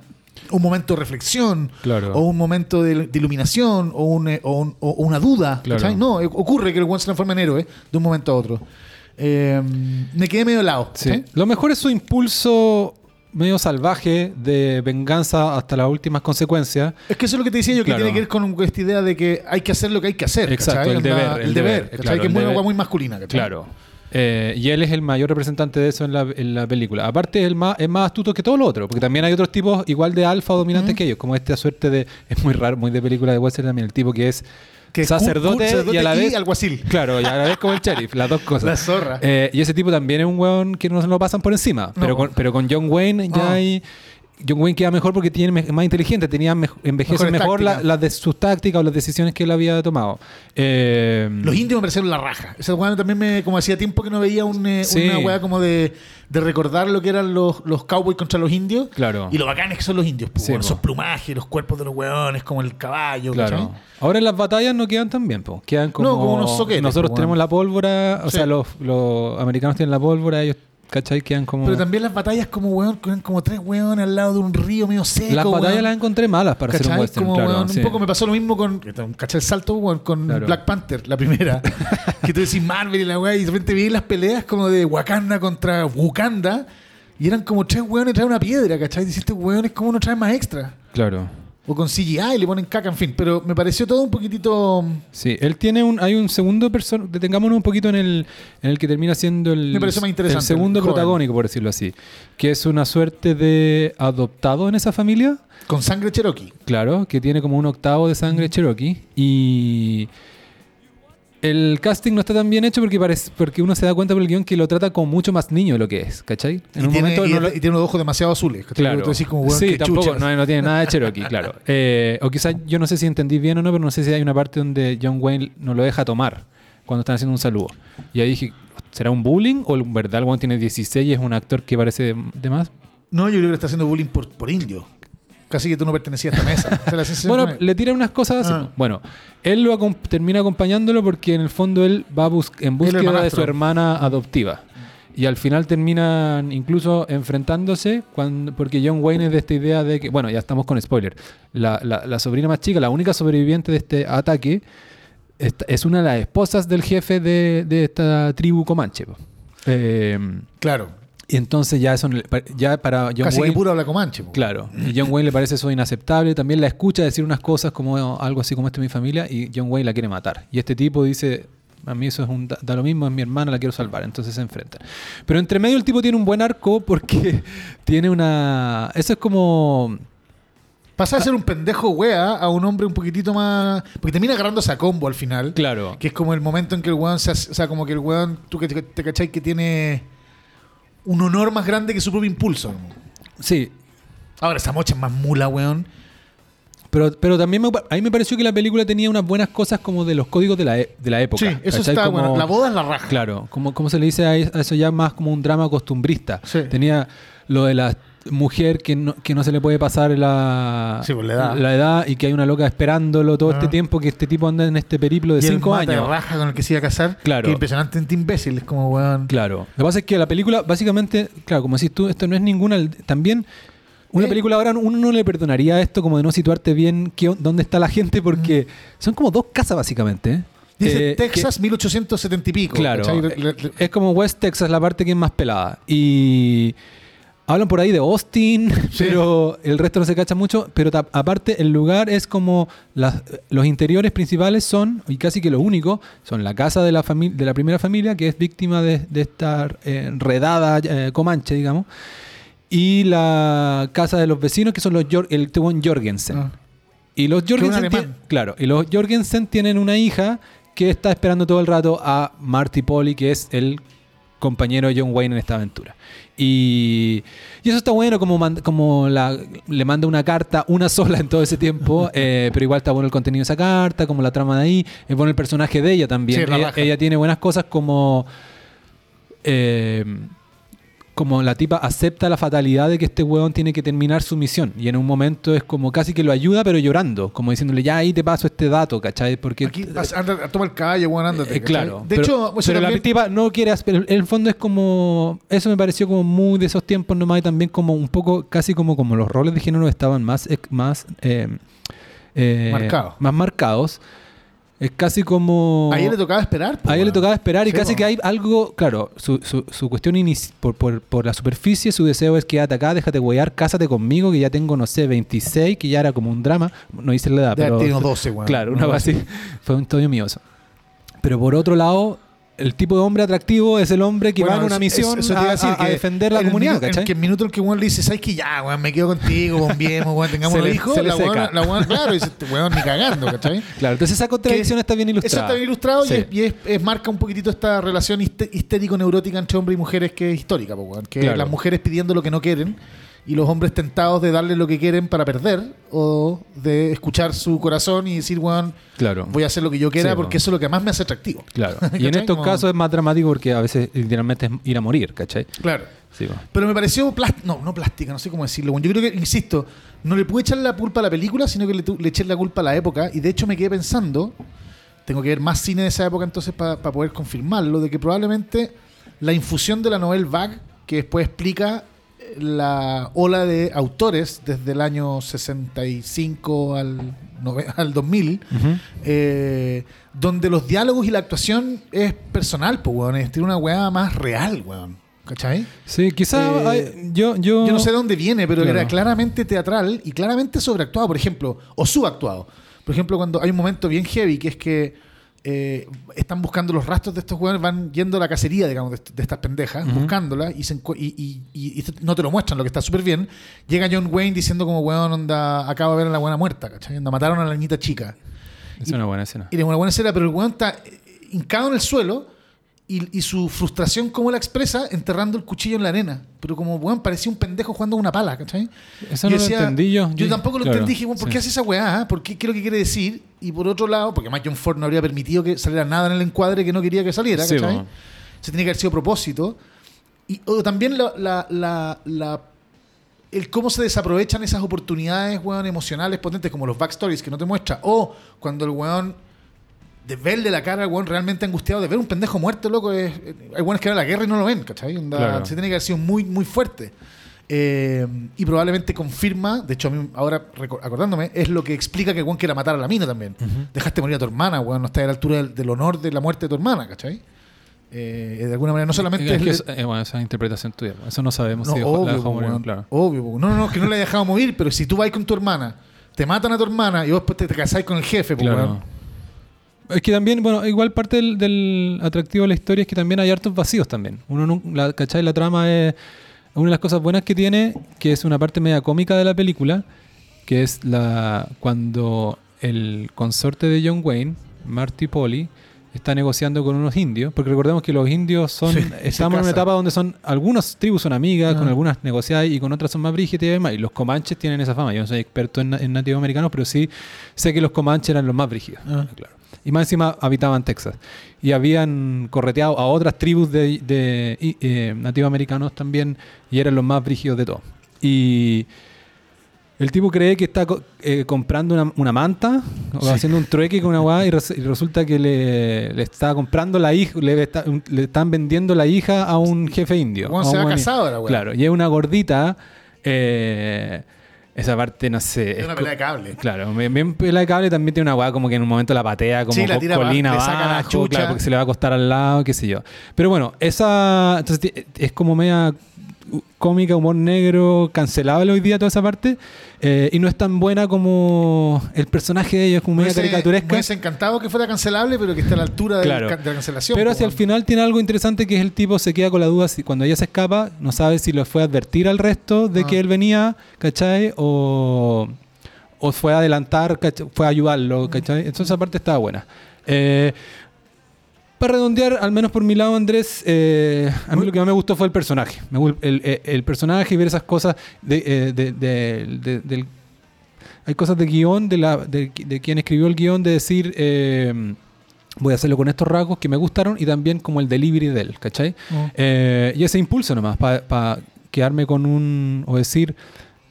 un momento de reflexión, Claro. o un momento de, de iluminación, o, un, eh, o un- o una duda. Claro. No, eh, ocurre que el weón se transforma en héroe de un momento a otro. Eh, me quedé medio helado. Sí. Lo mejor es su impulso medio salvaje de venganza hasta las últimas consecuencias. Es que eso es lo que te decía yo, que Claro. tiene que ver con esta idea de que hay que hacer lo que hay que hacer. Exacto, ¿cachai? el deber, El, el deber, deber, claro, que es el muy, deber. muy masculina. ¿cachai? Claro. Eh, y él es el mayor representante de eso en la, en la película. Aparte, es, el más, es más astuto que todo lo otro, porque también hay otros tipos igual de alfa o dominantes que ellos, como esta suerte de. Es muy raro, muy de película de Western también, el tipo que es. Que sacerdote, cur- sacerdote y a la vez alguacil. Claro, y a la vez como el sheriff, las dos cosas. [LAUGHS] La zorra. Eh, y ese tipo también es un weón que no se lo pasan por encima. Pero, No. con, pero con John Wayne ya Ah. hay. John Wayne queda mejor porque tiene más inteligente, tenía mejor la- tácticas. las de sus tácticas o las decisiones que él había tomado. Eh, Los indios me parecieron la raja. Esa weá también me, como hacía tiempo que no veía un, eh, Sí. una weá como de, de recordar lo que eran los, los cowboys contra los indios. Claro. Y lo bacanes que son los indios, pues, Sí, esos plumajes, los cuerpos de los weones, como el caballo, Claro. Ahora en las batallas no quedan tan bien, po. quedan como, No, como unos soquetes, nosotros po, tenemos la pólvora, o Sí. sea, los, los americanos tienen la pólvora, ellos, ¿cachai? Quedan como... Pero también las batallas como weón, con como tres weones al lado de un río medio seco. las batallas weón. las encontré malas para hacer un ¿Cachai? western, Como, claro. weón, sí. Un poco me pasó lo mismo con. ¿Cachai el salto weón, con Claro. Black Panther, la primera? [LAUGHS] que tú decís Marvel y la weá, y de repente vi las peleas como de Wakanda contra Wakanda. Y eran como tres weones traen una piedra, ¿cachai? Dices, este weón es como uno trae más extra. Claro. O con CGI y le ponen caca, en fin. Pero me pareció todo un poquitito. Sí, él tiene un, hay un segundo personaje, detengámonos un poquito en el, en el que termina siendo el, Me pareció más interesante, el segundo el protagónico, por decirlo así, que es una suerte de adoptado en esa familia, Con sangre cherokee. claro, que tiene como un octavo de sangre cherokee y el casting no está tan bien hecho porque parece, porque uno se da cuenta por el guion que lo trata como mucho más niño de lo que es, ¿cachai? En y, un tiene, momento y, no lo- y tiene unos ojos demasiado azules. Claro. Tú decís como, weón, sí, tampoco, no, no tiene nada de Cherokee, claro. [LAUGHS] Eh, o quizás, yo no sé si entendí bien o no, pero no sé si hay una parte donde John Wayne no lo deja tomar cuando están haciendo un saludo. Y ahí dije, ¿será un bullying o en verdad el tiene 16 y es un actor que parece de, más? No, yo creo que está haciendo bullying por, por indio. Casi que tú no pertenecías a esta mesa. [LAUGHS] Bueno, le tiran unas cosas así. Ah. Bueno, él lo acom- termina acompañándolo porque en el fondo él va bus- en búsqueda de su hermana adoptiva. Y al final terminan incluso enfrentándose cuando, porque John Wayne es de esta idea de que, bueno, ya estamos con spoiler, la, la- la sobrina más chica, la única sobreviviente de este ataque, esta- es una de las esposas del jefe de, de esta tribu comanche. po. Eh, Claro. Y entonces ya, eso, ya para John Casi Wayne... que puro habla comanche. po. Claro, y John Wayne le parece eso inaceptable. También la escucha decir unas cosas como algo así como esto es mi familia y John Wayne la quiere matar. Y este tipo dice, a mí eso es un, da, da lo mismo, es mi hermana, la quiero salvar. Entonces se enfrentan. Pero entre medio el tipo tiene un buen arco porque [LAUGHS] tiene una... Eso es como... Pasa de ser un pendejo wea a un hombre un poquitito más. Porque termina agarrándose a combo al final. Claro. Que es como el momento en que el weón se hace- O sea, como que el weón, tú que te, te cachai que tiene un honor más grande que su propio impulso. Sí, Ahora, esa mocha es más mula, weón. pero, pero también me, a mí me pareció que la película tenía unas buenas cosas como de los códigos de la, e- de la época. Sí, eso ¿cachai? está Como- bueno. La boda es la raja. Claro, como, como se le dice a es- a eso ya más como un drama costumbrista. Sí. Tenía lo de la mujer que no, que no se le puede pasar la, Sí, pues, la edad. edad y que hay una loca esperándolo todo Ah. este tiempo que este tipo anda en este periplo de y el cinco mata de años. raja con el que se iba a casar. Claro. Que impresionantemente imbécil. Es como, weón. Claro. Lo que pasa es que la película, básicamente, claro, como decís tú, esto no es ninguna. También, una Eh. película ahora uno no le perdonaría esto como de no situarte bien qué, dónde está la gente, porque son como dos casas, básicamente. ¿eh? Dice Eh, Texas 1870 y pico. Claro. le- Es como West Texas, la parte que es más pelada. Y hablan por ahí de Austin, [LAUGHS] pero el resto no se cacha mucho. Pero aparte, el lugar es como las- los interiores principales son, y casi que lo único, son la casa de la, de la primera familia, que es víctima de, de esta eh, enredada eh, comanche, digamos. Y la casa de los vecinos, que son los el Tewon Jorgensen. Ah. Y los Jorgensen, claro, y los Jorgensen tienen una hija que está esperando todo el rato a Marty Polly, que es el compañero John Wayne en esta aventura. Y, y eso está bueno, como, como la- le manda una carta, una [LAUGHS] sola en todo ese tiempo, eh, pero igual está bueno el contenido de esa carta, como la trama de ahí, es bueno el personaje de ella también. Sí, ella tiene buenas cosas como... eh, como la tipa acepta la fatalidad de que este huevón tiene que terminar su misión. Y en un momento es como casi que lo ayuda, pero llorando. Como diciéndole, ya ahí te paso este dato, ¿cachai? Porque. Aquí, pas- anda, toma el caballo, weón, ándate. eh, claro. De pero, hecho, pero la también- tipa no quiere. En el fondo es como. Eso me pareció como muy de esos tiempos nomás. Y también como un poco, casi como, como los roles de género estaban más. eh, eh, Marcados. Más marcados. Es casi como. A ella le tocaba esperar. po, A ella le tocaba esperar y Sí, casi que hay algo, claro, su, su, su cuestión inici- por, por, por la superficie, su deseo es quédate acá, déjate huear, cásate conmigo, que ya tengo, no sé, 26, que ya era como un drama, no hice la edad, De pero... tenido 12, weón. [LAUGHS] Claro, una No, base, [LAUGHS] fue un toño mío eso. Pero por otro lado, el tipo de hombre atractivo es el hombre que Bueno, va en una eso- misión eso a, decir, a- a que defender la comunidad, minuto- ¿cachai? En que el minuto en que weón le dice, ¿sabes que Ya, weón, me quedo contigo, bombiemos, weón, [LAUGHS] tengamos Se los le- hijos. se le La weón, seca. la weón, claro, dice, este weón ni cagando, ¿cachai? [LAUGHS] Claro, entonces esa contradicción Que- está bien Eso ilustrada. está bien ilustrado Sí. y, es, y es- es- marca un poquitito esta relación histérico-neurótica entre hombres y mujeres que es histórica, po, weón. que Claro. las mujeres pidiendo lo que no quieren y los hombres tentados de darle lo que quieren para perder o de escuchar su corazón y decir, Claro. voy a hacer lo que yo quiera Sí, porque po. eso es lo que más me hace atractivo. Claro. [LAUGHS] Y en estos Como- casos es más dramático porque a veces literalmente es ir a morir, ¿cachai? Claro. Sí. Pero me pareció plástica, no, no plástica, no sé cómo decirlo. weón. Yo creo que, insisto, no le pude echar la culpa a la película, sino que le, le eché la culpa a la época. Y de hecho me quedé pensando, tengo que ver más cine de esa época entonces para poder confirmarlo, de que probablemente la infusión de la novela vague, que después explica la ola de autores desde el año 65 al, [LAUGHS] al 2000, Ujú. eh, donde los diálogos y la actuación es personal, pues, weón. Es tiene una weá más real, weón. ¿Cachai? Sí, quizá Eh, hay- yo, yo... Yo no sé de dónde viene, pero Claro. era claramente teatral y claramente sobreactuado, por ejemplo, o subactuado. Por ejemplo, cuando hay un momento bien heavy que es que eh, están buscando los rastros de estos hueones, van yendo a la cacería, digamos, de, de estas pendejas, Ujú. buscándolas y, se y, y- y- y no te lo muestran, lo que está súper bien. Llega John Wayne diciendo como, weón, onda, acabo de ver a la buena muerta, ¿cachai? Onda, mataron a la niñita chica. Es una buena escena. Y de una buena escena, pero el weón está eh, hincado en el suelo y, y su frustración, como la expresa, enterrando el cuchillo en la arena. Pero como, weón, parecía un pendejo jugando a una pala, ¿cachai? Eso no decía- lo entendí yo. Yo tampoco lo claro, entendí. Dije, ¿por sí. qué hace esa weá? ah? ¿Por qué? ¿Qué es lo que quiere decir? Y por otro lado, porque más John Ford no habría permitido que saliera nada en el encuadre que no quería que saliera, Sí, ¿cachai? po. Se tenía que haber sido a propósito. Y o también la, la, la, la- el cómo se desaprovechan esas oportunidades, weón, emocionales potentes, como los backstories que no te muestra. O cuando el weón de verle la cara al weón realmente angustiado, de ver un pendejo muerto, loco, es, hay weones que van a la guerra y no lo ven, ¿cachai? Onda, Claro. Se tiene que haber sido muy, muy fuerte. Eh, y probablemente confirma, de hecho, a mí ahora acordándome, es lo que explica que weón quiera matar a la mina también. Dejaste morir a tu hermana, weón, no está a la altura del, del honor de la muerte de tu hermana, ¿cachai? Eh, de alguna manera, no solamente Es que es- eh, bueno, esa es interpretación tuya. Eso no sabemos no, si dejó- la obvio, dejó morir, weón. claro. Obvio. No, no, no, que no la he dejado morir, pero si tú vas con tu hermana, te matan a tu hermana y vos después te, te casáis con el jefe, po, Claro. Es que también, bueno, igual parte del, del atractivo de la historia es que también hay hartos vacíos también. Uno no, la, ¿cachai? La trama es una de las cosas buenas que tiene, que es una parte media cómica de la película, que es la cuando el consorte de John Wayne, Marty Polly, está negociando con unos indios, porque recordemos que los indios son, Sí, estamos en una etapa donde son, algunas tribus son amigas, Ah. con algunas negociadas y con otras son más brígidas y demás, y los comanches tienen esa fama. Yo no soy experto en, en nativos americanos, pero sí sé que los comanches eran los más brígidos. Ah. Claro. Y más encima habitaban Texas. Y habían correteado a otras tribus de, de eh, nativos americanos también, y eran los más brígidos de todos. Y el tipo cree que está eh, comprando una, una manta, o Sí. haciendo un trueque con una guada, y, res- y resulta que le, le está comprando la hija, le, está- le están vendiendo la hija a un jefe indio. A se buen- casado ahora, weón. Claro, y es una gordita. eh, esa parte, no sé. Es una co- pelea de cable. Claro, bien, pelea de cable también tiene una weá como que en un momento la patea como Sí, la tira colina abajo, saca la chucha. claro, porque se le va a acostar al lado, qué sé yo. Pero bueno, esa entonces es como media cómica, humor negro, cancelable hoy día toda esa parte, eh, y no es tan buena como el personaje de ellos, como media caricaturesca. Me hubiese encantado que fuera cancelable, pero que esté a la altura Claro. de la cancelación. Pero hacia el final tiene algo interesante que es el tipo se queda con la duda si cuando ella se escapa, no sabe si lo fue a advertir al resto de Ah. que él venía, ¿cachai? O, o fue a adelantar, ¿cachai? fue a ayudarlo, ¿cachai? Entonces esa parte estaba buena. Eh, para redondear, al menos por mi lado, Andrés, eh, a mí lo que más me gustó fue el personaje. Gu- el, el- el personaje y ver esas cosas de, eh, de- de- de- del... Hay cosas de guion, de, la, de, quien escribió el guion, de decir... eh, voy a hacerlo con estos rasgos que me gustaron y también como el delivery de él, ¿cachai? Eh, y ese impulso nomás, para quedarme con un, o decir,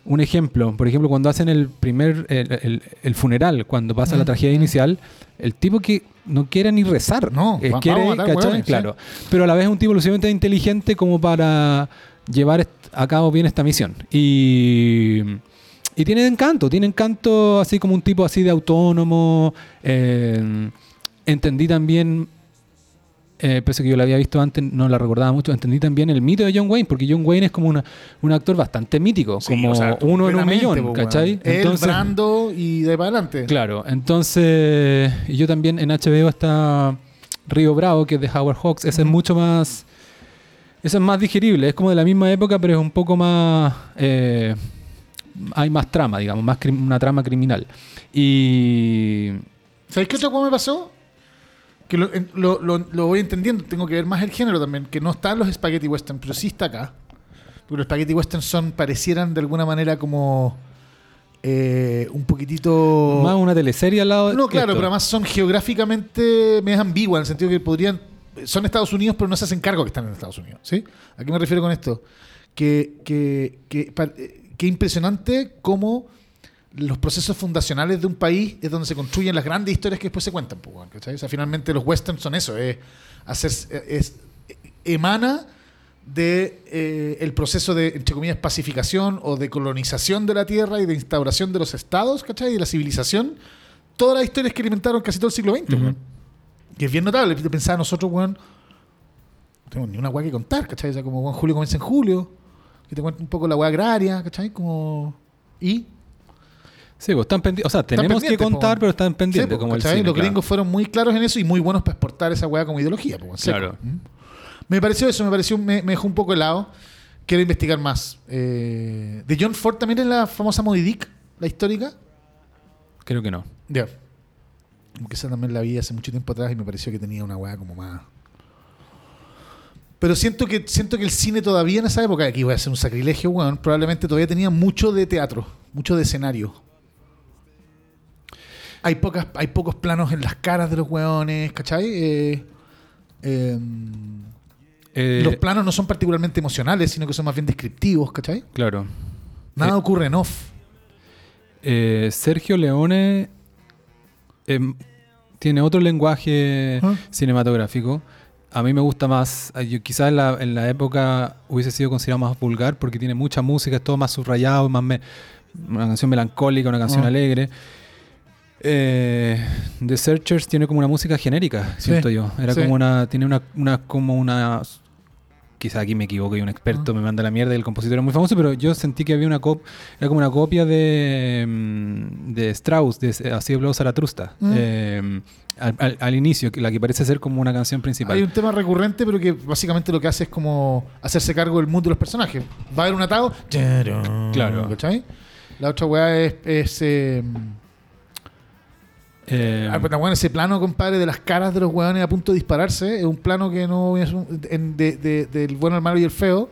un ejemplo. Por ejemplo, cuando hacen el primer, el, el- el funeral, cuando pasa la Mm, tragedia mm. inicial, el tipo que no quiere ni rezar. No, eh, va- quiere, vamos a matar ¿cachai? hueones, sí. Claro. Pero a la vez es un tipo lo suficientemente inteligente como para llevar a cabo bien esta misión. Y... Y tiene encanto, tiene encanto así como un tipo así de autónomo. eh, entendí también, eh, pese a que yo la había visto antes, no la recordaba mucho, entendí también el mito de John Wayne, porque John Wayne es como una, un actor bastante mítico, Sí, como o sea, uno en un millón, po, ¿cachai? Él, Brando y de para adelante. Claro, entonces y yo también en HBO está Río Bravo, que es de Howard Hawks, ese es mucho más... Ese es más digerible, es como de la misma época, pero es un poco más... eh, hay más trama, digamos, más una trama criminal. Y... ¿Sabéis qué otra cosa me pasó? Que lo, lo- lo- lo voy entendiendo, tengo que ver más el género también, que no está en los spaghetti western, pero sí está acá. Porque los spaghetti western son, parecieran de alguna manera como eh, un poquitito... Más una teleserie al lado de No, claro, esto. pero además son geográficamente medio ambiguas, en el sentido que podrían. Son Estados Unidos, pero no se hacen cargo que están en Estados Unidos. ¿sí? ¿A qué me refiero con esto? Que, que, que, eh, que impresionante cómo los procesos fundacionales de un país es donde se construyen las grandes historias que después se cuentan. pues. O sea, finalmente los westerns son eso, es hacer, es, emana de eh, el proceso de, entre comillas, pacificación o de colonización de la tierra y de instauración de los estados, ¿cachai? Y de la civilización. Todas las historias que alimentaron casi todo el siglo XX, Ujú. weón. Que es bien notable. Pensaba nosotros, weón, no tengo ni una weá que contar, ¿cachai? O sea, como weón, Julio comienza en julio, que te cuenta un poco la weá agraria, ¿cachai? Como... Y... Sí, pues están pendientes. O sea, tenemos que contar, po. pero están pendientes. Sí, po, como el ¿cachai? cine, Los claro. gringos fueron muy claros en eso y muy buenos para exportar esa weá como ideología. po. Claro. ¿Mm? Me pareció eso, me pareció, me, me dejó un poco helado. Quiero investigar más. Eh, de John Ford también es la famosa Moby Dick, la histórica. Creo que no. Ya. Como que esa también la vi hace mucho tiempo atrás y me pareció que tenía una weá como más. Pero siento que, siento que el cine todavía en esa época, aquí voy a hacer un sacrilegio, weón, probablemente todavía tenía mucho de teatro, mucho de escenario. Hay, pocas, hay pocos planos en las caras de los weones, ¿cachai? Eh, em, Eh, los planos no son particularmente emocionales, sino que son más bien descriptivos, ¿cachai? Claro. Nada Eh, ocurre en off. Sergio Leone em, tiene otro lenguaje Ah. cinematográfico. A mí me gusta más. quizás en la, en la época hubiese sido considerado más vulgar porque tiene mucha música, es todo más subrayado, más me- una canción melancólica, una canción Ah. alegre. Eh, The Searchers tiene como una música genérica, Sí, siento yo. Era sí. como una, tiene una, una como una quizá aquí me equivoco y un experto Ah. me manda la mierda y el compositor era muy famoso, pero yo sentí que había una cop era como una copia de, mm, de Strauss, de Así habló Zaratrusta, Mm. eh, al, al- al inicio, la que parece ser como una canción principal. Hay un tema recurrente, pero que básicamente lo que hace es como hacerse cargo del mundo de los personajes. Va a haber un atado. Claro. ¿Cachai? La otra weá es. es eh, Eh, ah, puta, weón, ese plano, compadre, de las caras de los weones a punto de dispararse. Es un plano que no es un- en- de- de- del bueno, el malo y el feo.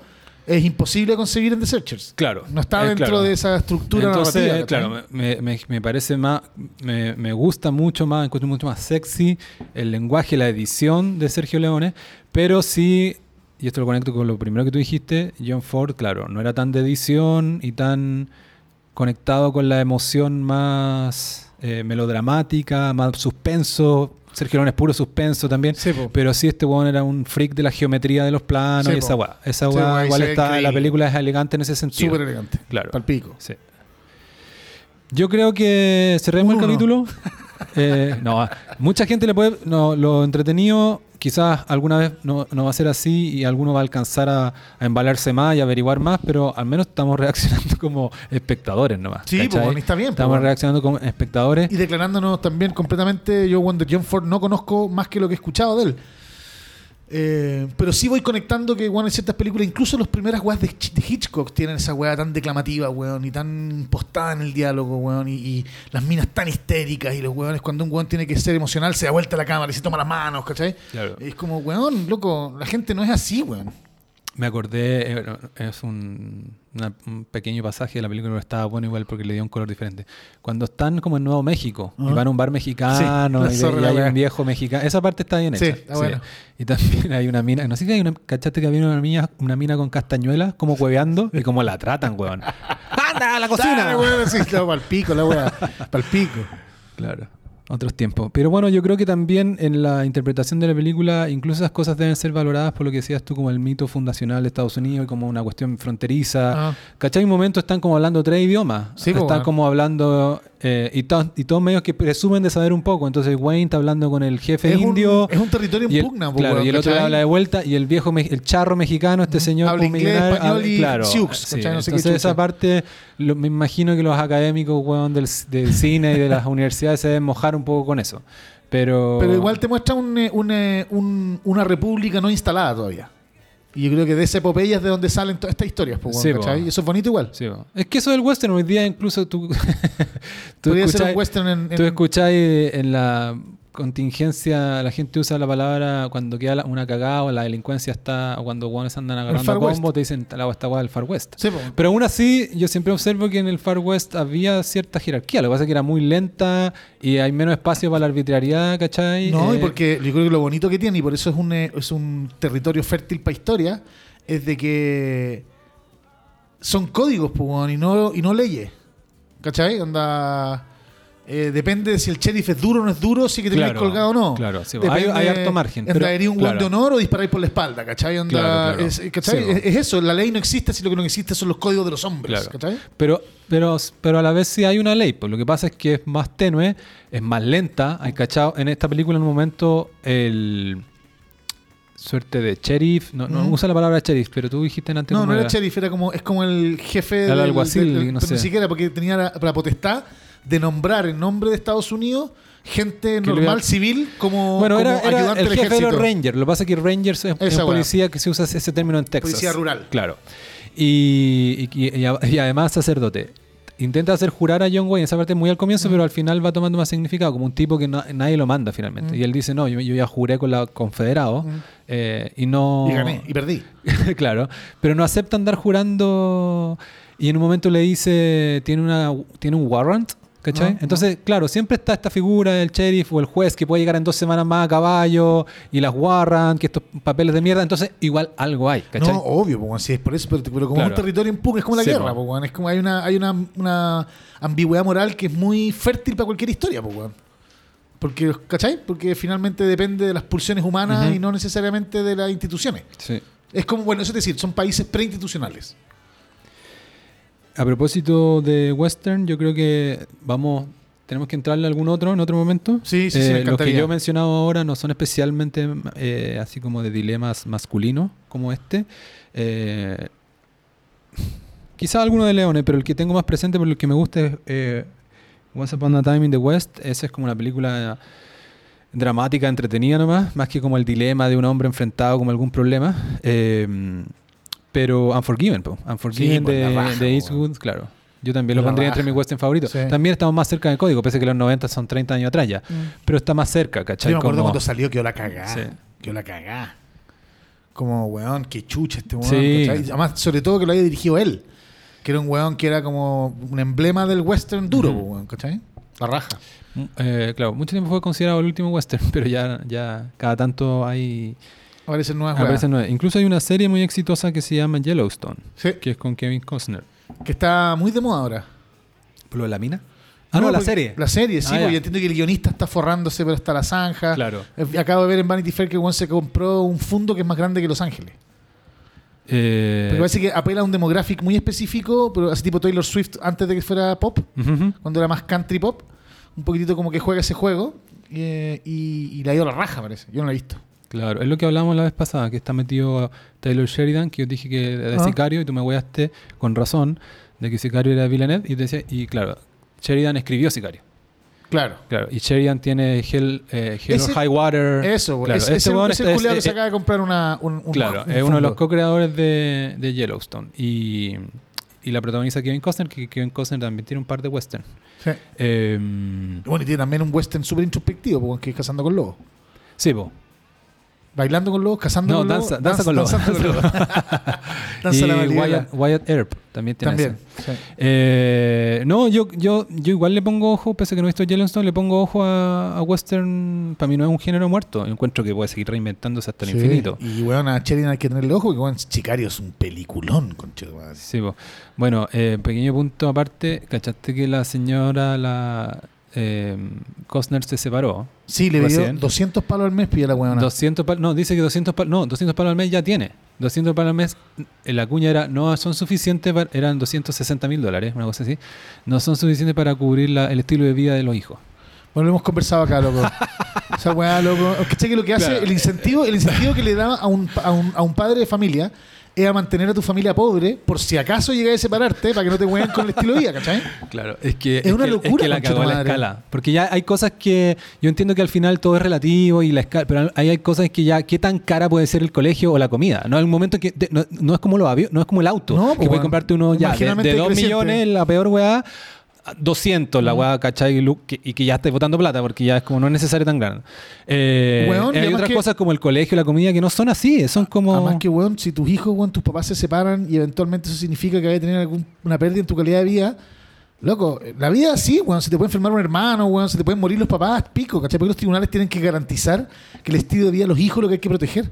Es imposible conseguir en The Searchers. claro. No está eh, dentro claro. de esa estructura Entonces, claro, me, me- me parece más, me, me gusta mucho más, encuentro mucho más sexy el lenguaje, la edición de Sergio Leone, pero sí, y esto lo conecto con lo primero que tú dijiste, John Ford, claro, no era tan de edición y tan conectado con la emoción más eh, melodramática, más suspenso. Sergio Leone es puro suspenso también. Sí. Pero sí, este weón era un freak de la geometría de los planos Sí, y esa weá. Esa weá igual está, la película es elegante en ese sentido. Súper elegante. Claro. Palpico. Sí. Yo creo que cerremos el capítulo. [LAUGHS] Eh, no, mucha gente le puede. No, lo entretenido, quizás alguna vez no, no va a ser así y alguno va a alcanzar a, a embalarse más y averiguar más, pero al menos estamos [LAUGHS] reaccionando como espectadores nomás. Sí, pues, bueno, está bien, Estamos bueno. reaccionando como espectadores. Y declarándonos también completamente, yo Wonder John Ford no conozco más que lo que he escuchado de él. Eh, pero sí voy conectando que, bueno, en ciertas películas, incluso las primeras weas de, Hitch- de Hitchcock tienen esa wea tan declamativa, weón, y tan postada en el diálogo, weón, y, y las minas tan histéricas, y los weones, cuando un weón tiene que ser emocional, se da vuelta a la cámara y se toma las manos, ¿cachai? Claro. Es como, weón, loco, la gente no es así, weón. Me acordé, eh, es un, una- un pequeño pasaje de la película que estaba bueno igual porque le dio un color diferente. Cuando están como en Nuevo México y van a un bar mexicano Sí, y, hay un viejo mexicano, esa parte está bien Sí, hecha. bueno. Y también hay una mina, no sé si hay una, ¿cachaste que había una mina, una mina con castañuelas como hueveando y como la tratan, weón? [LAUGHS] ¡Anda a la cocina! Dale, weón, sí, [LAUGHS] no, pa'l pico, la wea, pa'l pico. Claro. Otros tiempos. Pero bueno, yo creo que también en la interpretación de la película, incluso esas cosas deben ser valoradas por lo que decías tú como el mito fundacional de Estados Unidos y como una cuestión fronteriza. Ah. ¿Cachai? En momentos están como hablando tres idiomas. Sí, están bueno. como hablando. Eh, y, to- y todos medios que presumen de saber un poco. Entonces Wayne está hablando con el jefe Es un, indio. es un territorio en el, pugna, po, claro, weón, y el otro ¿cachai? habla de vuelta y el viejo, el charro mexicano, este señor Habla inglés, español y claro, sioux, sí. ¿cachai? No sé qué Entonces esa parte, lo- me imagino que los académicos weón, del, del cine y de las [LAUGHS] universidades se deben mojar un poco con eso. Pero, Pero igual te muestra un, eh, eh, un- una república no instalada todavía. Y yo creo que de esa epopeya es de donde salen todas estas historias, pues, eso es bonito igual. Sí, es que eso del western hoy día incluso tú, [LAUGHS] tú Podría ser un western en, en- Tú escucháis en la contingencia, la gente usa la palabra cuando queda una cagada o la delincuencia está, o cuando guanes andan agarrando combo, te dicen la esta guada del Far West. Sí. Pero aún así, yo siempre observo que en el Far West había cierta jerarquía. Lo que pasa es que era muy lenta y hay menos espacio para la arbitrariedad, ¿cachai? No, y Eh, porque yo creo que lo bonito que tiene, y por eso es un, eh, es un territorio fértil para historia, es de que son códigos, pues, y no, y no leyes. ¿Cachai? Onda. Eh, depende de si el sheriff es duro o no es duro, si que te Claro, colgado o no. claro, sí, hay- hay harto margen, ¿eres un claro. de honor o disparáis por la espalda? ¿Cachai? Onda, Claro, claro. Es, ¿cachai? Sí, es, es eso, la ley no existe, si lo que no existe son los códigos de los hombres. Claro. ¿Cachai? Pero, pero, pero a la vez sí hay una ley. Pues lo que pasa es que es más tenue, es más lenta. Hay cachado en esta película en un momento el suerte de sheriff. No, no usa la palabra sheriff, pero tú dijiste antes No, no era sheriff, era como, es como el jefe El alguacil, no sé. Ni siquiera, porque tenía la, la potestad de nombrar en nombre de Estados Unidos gente normal, civil, como, Bueno, era, como era ayudante el del jefe de ejército. los Rangers. Lo que pasa es que Rangers es, Esa un policía que se usa ese término en Texas. Policía rural. Claro. Y, y- y a- y además sacerdote. Intenta hacer jurar a John Wayne, esa parte muy al comienzo, Mm. pero al final va tomando más significado, como un tipo que no- nadie lo manda finalmente. Mm. Y él dice, no, yo, yo ya juré con la Confederado Mm. eh, y no... Y gané, y perdí. [LAUGHS] claro, pero no acepta andar jurando y en un momento le dice, tiene, una, tiene un warrant, ¿cachai? Entonces, claro, siempre está esta figura del sheriff o el juez que puede llegar en dos semanas más a caballo y las warrant, que estos papeles de mierda, entonces igual algo hay, ¿cachai? No, obvio, pues, si es por eso, pero, pero como Claro. un territorio en pugna, es como la Sí, guerra, po. pues, weón. es como hay una, hay una, una ambigüedad moral que es muy fértil para cualquier historia, pues. Porque, ¿cachai? Porque finalmente depende de las pulsiones humanas y no necesariamente de las instituciones. Sí. Es como, bueno, eso es decir, son países preinstitucionales. A propósito de western, yo creo que vamos, tenemos que entrarle a algún otro en otro momento. Sí, sí, sí, Eh, los que yo he mencionado ahora no son especialmente eh, así como de dilemas masculinos como este. Eh, quizá alguno de Leones, pero el que tengo más presente por el que me gusta es eh, Once Upon a Time in the West. Esa es como una película dramática, entretenida nomás, más que como el dilema de un hombre enfrentado con algún problema. Pero Unforgiven, po. Unforgiven Sí, pues, de, raja, de po, Eastwood, claro. Yo también lo La pondría entre mis western favoritos. Sí. También estamos más cerca del código, pese que los 90 son 30 años atrás ya. Pero está más cerca, ¿cachai? Yo me acuerdo Como- cuando salió quedó la cagá. Sí. Quedó la cagá. Como, weón, qué chucha este weón. Sí. Además, sobre todo que lo había dirigido él. Que era un weón que era como un emblema del western duro, Ujú. weón, ¿cachai? La raja. Mm, eh, claro, mucho tiempo fue considerado el último western, [LAUGHS] pero ya, ya cada tanto hay... Aparecen nuevas aparecen nueve. Incluso hay una serie muy exitosa que se llama Yellowstone, Sí, que es con Kevin Costner. que está muy de moda ahora. ¿Por lo de la mina? Ah, no, la porque- serie. La serie, sí, Ah, porque entiendo que el guionista está forrándose, pero hasta la zanja. Claro. Eh, Acabo de ver en Vanity Fair que Juan se compró un fondo que es más grande que Los Ángeles. Eh, Porque parece que apela a un demográfico muy específico, pero así tipo Taylor Swift antes de que fuera pop, cuando era más country pop. Un poquitito como que juega ese juego. eh, y, y le ha ido la raja, parece. Yo no la he visto. Claro, es lo que hablamos la vez pasada, que está metido Taylor Sheridan, que yo dije que era de Ah. Sicario y tú me hueaste con razón de que Sicario era de Villeneuve y, te decía, y claro, Sheridan escribió Sicario. Claro. Claro, y Sheridan tiene Hell, eh, Hell or Ese- High Water. Eso. Claro, es, este es el, es- que se es- acaba de comprar una, un, un- Claro, un es uno de los co-creadores de, de Yellowstone. Y, y la protagoniza Kevin Costner, que Kevin Costner también tiene un par de western. Sí. Eh, Bueno, y tiene también un western súper introspectivo, porque que es Cazando con Lobos. sí, po. Bailando con lobos, cazando No, con danza, lobos. danza con lobos. danzando con lobos. [LAUGHS] danza y la. Wyatt, Wyatt Earp también tiene También. sí. Eh, no, yo, yo, yo igual le pongo ojo, pese a que no he visto Yellowstone, le pongo ojo a, a western. Para mí no es un género muerto. Yo encuentro que puede seguir reinventándose hasta el Sí. infinito. Y bueno, a Sheridan hay que tenerle ojo, porque bueno, Chicario es un peliculón, madre. Sí, po. Bueno, eh, pequeño punto aparte, ¿cachaste que la señora, la eh, Costner se separó? Sí, le Recién. 200 palos al mes, pilla la weona. 200 pal- no, dice que 200 palos, no, 200 palos al mes ya tiene. 200 palos al mes, eh, la cuña era, no son suficientes, para- eran 260 mil dólares, una cosa así. No son suficientes para cubrir la- el estilo de vida de los hijos. Bueno, lo hemos conversado acá, loco. [LAUGHS] Esa weá, loco. ¿Cachai que lo que hace, Claro. el incentivo, el incentivo que le da a un, a un, a un padre de familia es a mantener a tu familia pobre por si acaso llegas a separarte para que no te muevan con el estilo de vida, ¿cachai? Claro, es que Es una que- locura, que la cagó la escala. Porque ya hay cosas que yo entiendo que al final todo es relativo y la escala, pero ahí hay cosas que ya qué tan cara puede ser el colegio o la comida. No un momento que no, no es como los aviones, no es como el auto, No, que pues, puedes bueno, comprarte uno ya de, de 2 creciente. millones, la peor weá. A 200 la weá, ¿cachai? Y que- ya estés botando plata porque ya es como no es necesario tan grande. Eh, Weón, hay otras que- cosas como el colegio, la comida que no son así, son como... Además que, weón, si tus hijos, weón, tus papás se separan y eventualmente eso significa que vas a tener alguna pérdida en tu calidad de vida, loco, la vida sí, weón, se te puede enfermar un hermano, weón, se te pueden morir los papás, pico, ¿cachai? Porque los tribunales tienen que garantizar que el estilo de vida de los hijos lo que hay que proteger.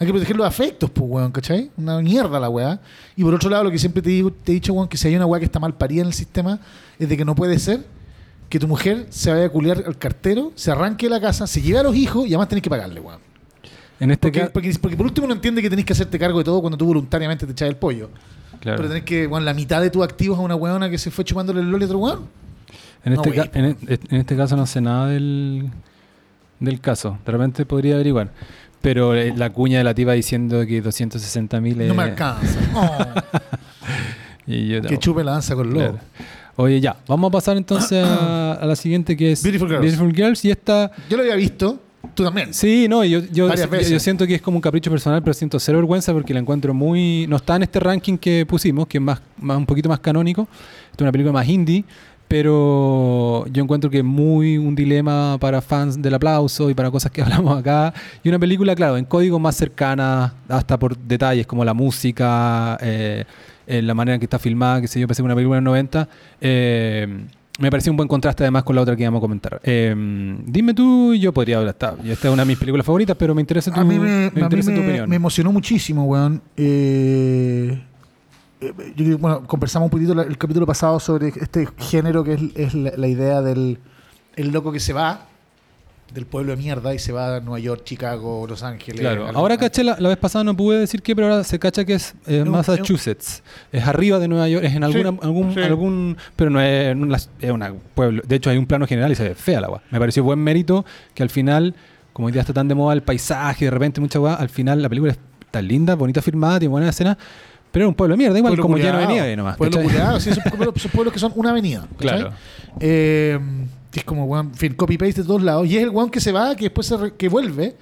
Hay que proteger los afectos, pues, weón, ¿cachai? Una mierda la weá. Y por otro lado, lo que siempre te digo, te he dicho, weón, que si hay una weá que está mal parida en el sistema, es de que no puede ser que tu mujer se vaya a culiar al cartero, se arranque de la casa, se lleve a los hijos y además tenés que pagarle, weón. en este Porque, caso... porque, porque por último no entiende que tenés que hacerte cargo de todo cuando tú voluntariamente te echas el pollo. Claro. Pero tenés que, bueno, la mitad de tus activos a una weona que se fue chupándole el loli a otro weón. En No, este, en, e- en este caso no sé nada del, del caso. De repente podría averiguar. Pero eh, la cuña de la tipa diciendo que 260 mil No me alcanza. [LAUGHS] Oh, Y yo, que chupe la danza con lobo. claro. Oye, ya. Vamos a pasar entonces a, a la siguiente que es Beautiful Girls. Beautiful Girls. Y esta... Yo lo había visto, tú también. Sí, no, yo, yo, siento que es como un capricho personal, pero siento cero vergüenza porque la encuentro muy... No está en este ranking que pusimos, que es más, más un poquito más canónico. Esta es una película más indie, pero yo encuentro que es muy un dilema para fans del aplauso y para cosas que [LAUGHS] hablamos acá. Y una película, claro, en código más cercana, hasta por detalles como la música, eh, eh, la manera en que está filmada, que sé yo, pensé que una película de los 90. eh, me pareció un buen contraste además con la otra que íbamos a comentar. Dime tú, yo podría hablar. Esta, esta es una de mis películas favoritas, pero me interesa tu, a mí me, me a mí interesa tu opinión. me emocionó muchísimo, weón. Eh, bueno, conversamos un poquito la- el capítulo pasado sobre este género que es, es la, la idea del el loco que se va del pueblo de mierda y se va a Nueva York, Chicago, Los Ángeles. Claro, ahora caché, la, la vez pasada no pude decir qué, pero ahora se cacha que es eh, un- Massachusetts. Es arriba de Nueva York, es en alguna, Sí, algún, sí. algún, pero no es, no las- es un pueblo. De hecho, hay un plano general y se ve fea la agua. Me pareció buen mérito que al final, como día está tan de moda el paisaje, de repente mucha agua, al final la película es tan linda, bonita filmada, tiene buena escena, pero era un pueblo de mierda, igual Pueblo como lleno de nieve nomás. Pueblo culiao, sí, esos pueblos, esos pueblos que son una avenida. Claro. Eh, es como, weón, en fin, copy-paste de todos lados. Y es el weón que se va, que después se re- que vuelve,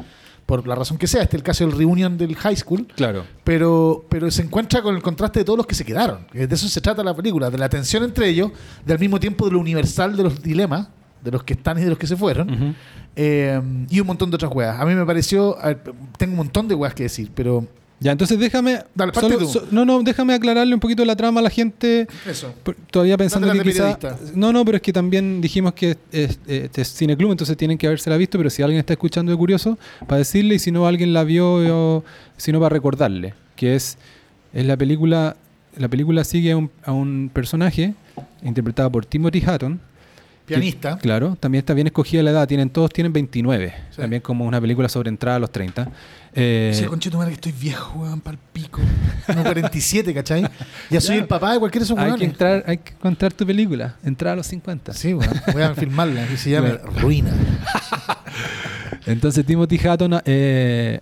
por la razón que sea. Este es el caso del reunion del high school. Claro. Pero, pero se encuentra con el contraste de todos los que se quedaron. De eso se trata la película, de la tensión entre ellos, de al mismo tiempo de lo universal de los dilemas, de los que están y de los que se fueron. Ujú. Eh, y un montón de otras weas. A mí me pareció. ver, tengo un montón de weas que decir, pero. Ya, entonces déjame. Dale, parte solo- tú. so- no, no, déjame aclararle un poquito la trama a la gente. Eso. Todavía pensando Date que quizá... No, no, pero es que también dijimos que es, es, este es cineclub, entonces tienen que habérsela visto, pero si alguien está escuchando de curioso, para decirle, y si no alguien la vio, o, si no para recordarle, que es, es la película, la película sigue a un, a un personaje interpretado por Timothy Hatton. que, Pianista. claro, también está bien escogida la edad, tienen todos tienen 29, Sí. también como una película sobre entrada a los 30. Eh, Sí, conchito madre que estoy viejo, weón, pal pico. Tengo 47, ¿cachai? Ya soy el papá de cualquiera de esos hay que, entrar, hay que contar tu película, entrar a los 50. Sí, weón. Voy a filmarla, que se llama Ruina. [LAUGHS] Entonces Timothy Hatton eh,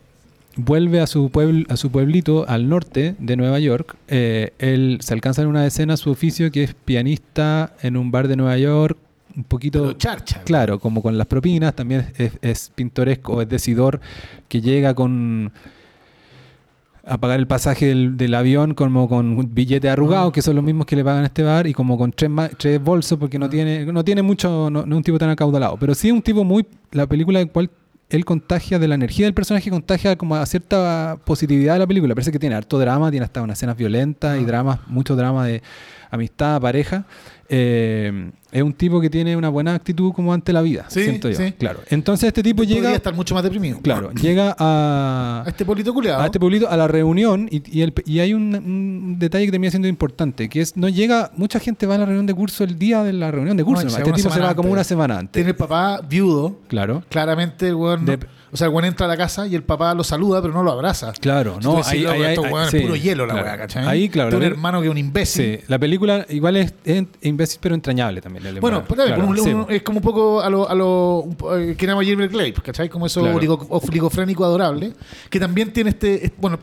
vuelve a su, pueblo, a su pueblito al norte de Nueva York. Eh, él se alcanza en una escena su oficio que es pianista en un bar de Nueva York, un poquito... Pero charcha. Claro, como con las propinas, también es, es pintoresco, es decidor que llega con a pagar el pasaje del, del avión como con billetes arrugados, Ah. que son los mismos que le pagan a este bar, y como con tres, bolsos, porque no Ah. tiene, no tiene mucho, no, no es un tipo tan acaudalado. Pero sí es un tipo muy, la película en cual él contagia de la energía del personaje, contagia como a cierta positividad de la película. Parece que tiene harto drama, tiene hasta unas escenas violentas y Ah. dramas, mucho drama de amistad, pareja. Eh, es un tipo que tiene una buena actitud como ante la vida, Sí, siento yo. sí. Claro. Entonces este tipo Podría llega, estar mucho más deprimido. claro, [CLEARS THROAT] llega a, A este pueblito culiado. a este pueblito, a la reunión, y, y, el- y hay un, un detalle que termina siendo importante, que es, no llega, mucha gente va a la reunión de curso el día de la reunión de curso. No, este tipo se va como una semana antes. Tiene el papá viudo. Claro. Claramente el weón. De- o sea, el weón entra a la casa y el papá lo saluda, pero no lo abraza. Claro, no, decís, ahí, ahí- estos ahí- weones sí, es puro hielo la claro. weá, ¿cachai? Ahí, claro. Tiene un hermano que es un imbécil. Sí, la película igual es, es imbécil pero entrañable también. El Bueno, pero, Claro, un- sí. un- es como un poco a lo, a lo eh, que llama Gilbert Clay, ¿cachai? Como eso Claro. oligofrénico adorable, que también tiene este, es- bueno,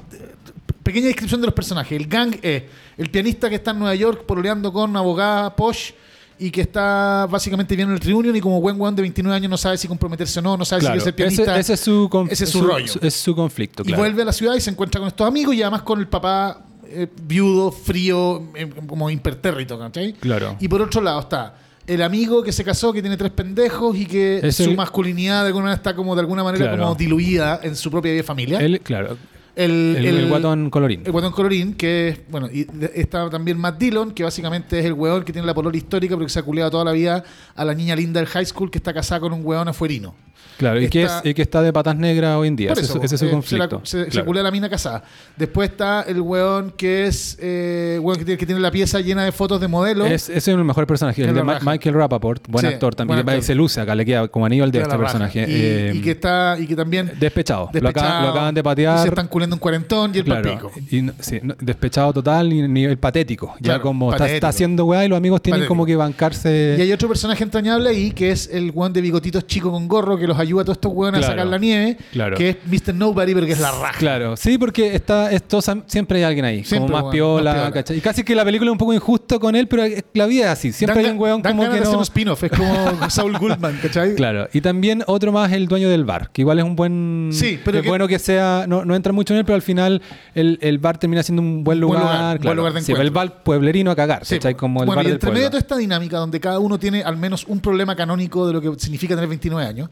pequeña descripción de los personajes. El gang es el pianista que está en Nueva York pololeando con una abogada posh y que está básicamente viendo el reunion y como buen weón de 29 años no sabe si comprometerse o no, no sabe Claro, si quiere ser pianista. ese, ese es su, ese es su rollo. es su conflicto, Y vuelve a la ciudad y se encuentra con estos amigos y además con el papá eh, viudo, frío, eh, como impertérrito, ¿cachai? Claro. Y por otro lado está el amigo que se casó, que tiene tres pendejos y que Es su masculinidad de alguna manera está como de alguna manera Claro. como diluida en su propia familia. Él, claro. el, El, el guatón colorín. el guatón colorín, que es, bueno, y de- está también Matt Dillon, que básicamente es el weón que tiene la polola histórica, pero que se ha culeado toda la vida a la niña linda del high school que está casada con un weón afuerino. Claro, y que, es, está- y que está de patas negras hoy en día. Por Ese, eso, ese es su eh, conflicto. Se, la- se- se Claro. culea la mina casada. Después está el weón que es eh, weón que tiene, que tiene la pieza llena de fotos de modelos. Es, ese es el mejor personaje. Es El de Ma-. Michael Rappaport, buen Sí, actor también. buen actor. Se luce acá, le queda como anillo al Queda este personaje. Y, Eh, y que está y que también Despechado. Lo, despechado, acaban, lo acaban de y patear. se están culeando un cuarentón y el Claro, palpico. y sí, no, despechado total y nivel patético. Ya Claro, como está, patético. está haciendo weá y los amigos tienen Patético. como que bancarse. Y hay otro personaje entrañable ahí que es el weón de bigotitos chico con gorro que los ayuda a todos estos weones a sacar la nieve. claro. Que es Mr. Nobody, pero que es la raja. Claro, sí, porque está, esto siempre hay alguien ahí, Siempre, como más piola, más piola. ¿cachai? Y casi que la película es un poco injusto con él, pero la vida es así. Siempre Dan hay un dan como que no. un spin-off. Es como [LAUGHS] Saul Goodman, ¿cachai? Claro, y también otro más el dueño del bar, que igual es un buen. Sí, pero es que- bueno que sea. No, no entra mucho en él, pero al final el, el bar termina siendo un buen Buen lugar. lugar, buen lugar de Sí, el encuentro. bar pueblerino a cagar, Sí, ¿cachai? Como el bueno, bar y del entre medio de toda esta dinámica donde cada uno tiene al menos un problema canónico de lo que significa tener 29 años.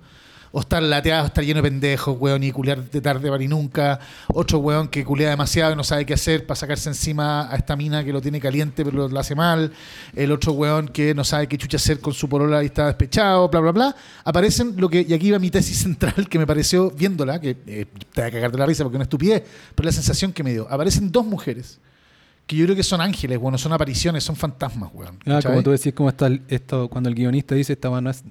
O estar lateado, estar lleno de pendejos, weón, y culear de tarde para y nunca. Otro weón que culea demasiado y no sabe qué hacer para sacarse encima a esta mina que lo tiene caliente pero lo hace mal. El otro weón que no sabe qué chucha hacer con su polola y está despechado, bla, bla, bla. Aparecen lo que, y aquí va mi tesis central que me pareció viéndola, que eh, te va a cagar de la risa porque es una estupidez, pero la sensación que me dio. Aparecen dos mujeres que yo creo que son ángeles, bueno, son apariciones, son fantasmas, weón. Ah, como tú decís, como está el- esto, cuando el guionista dice, esta no es,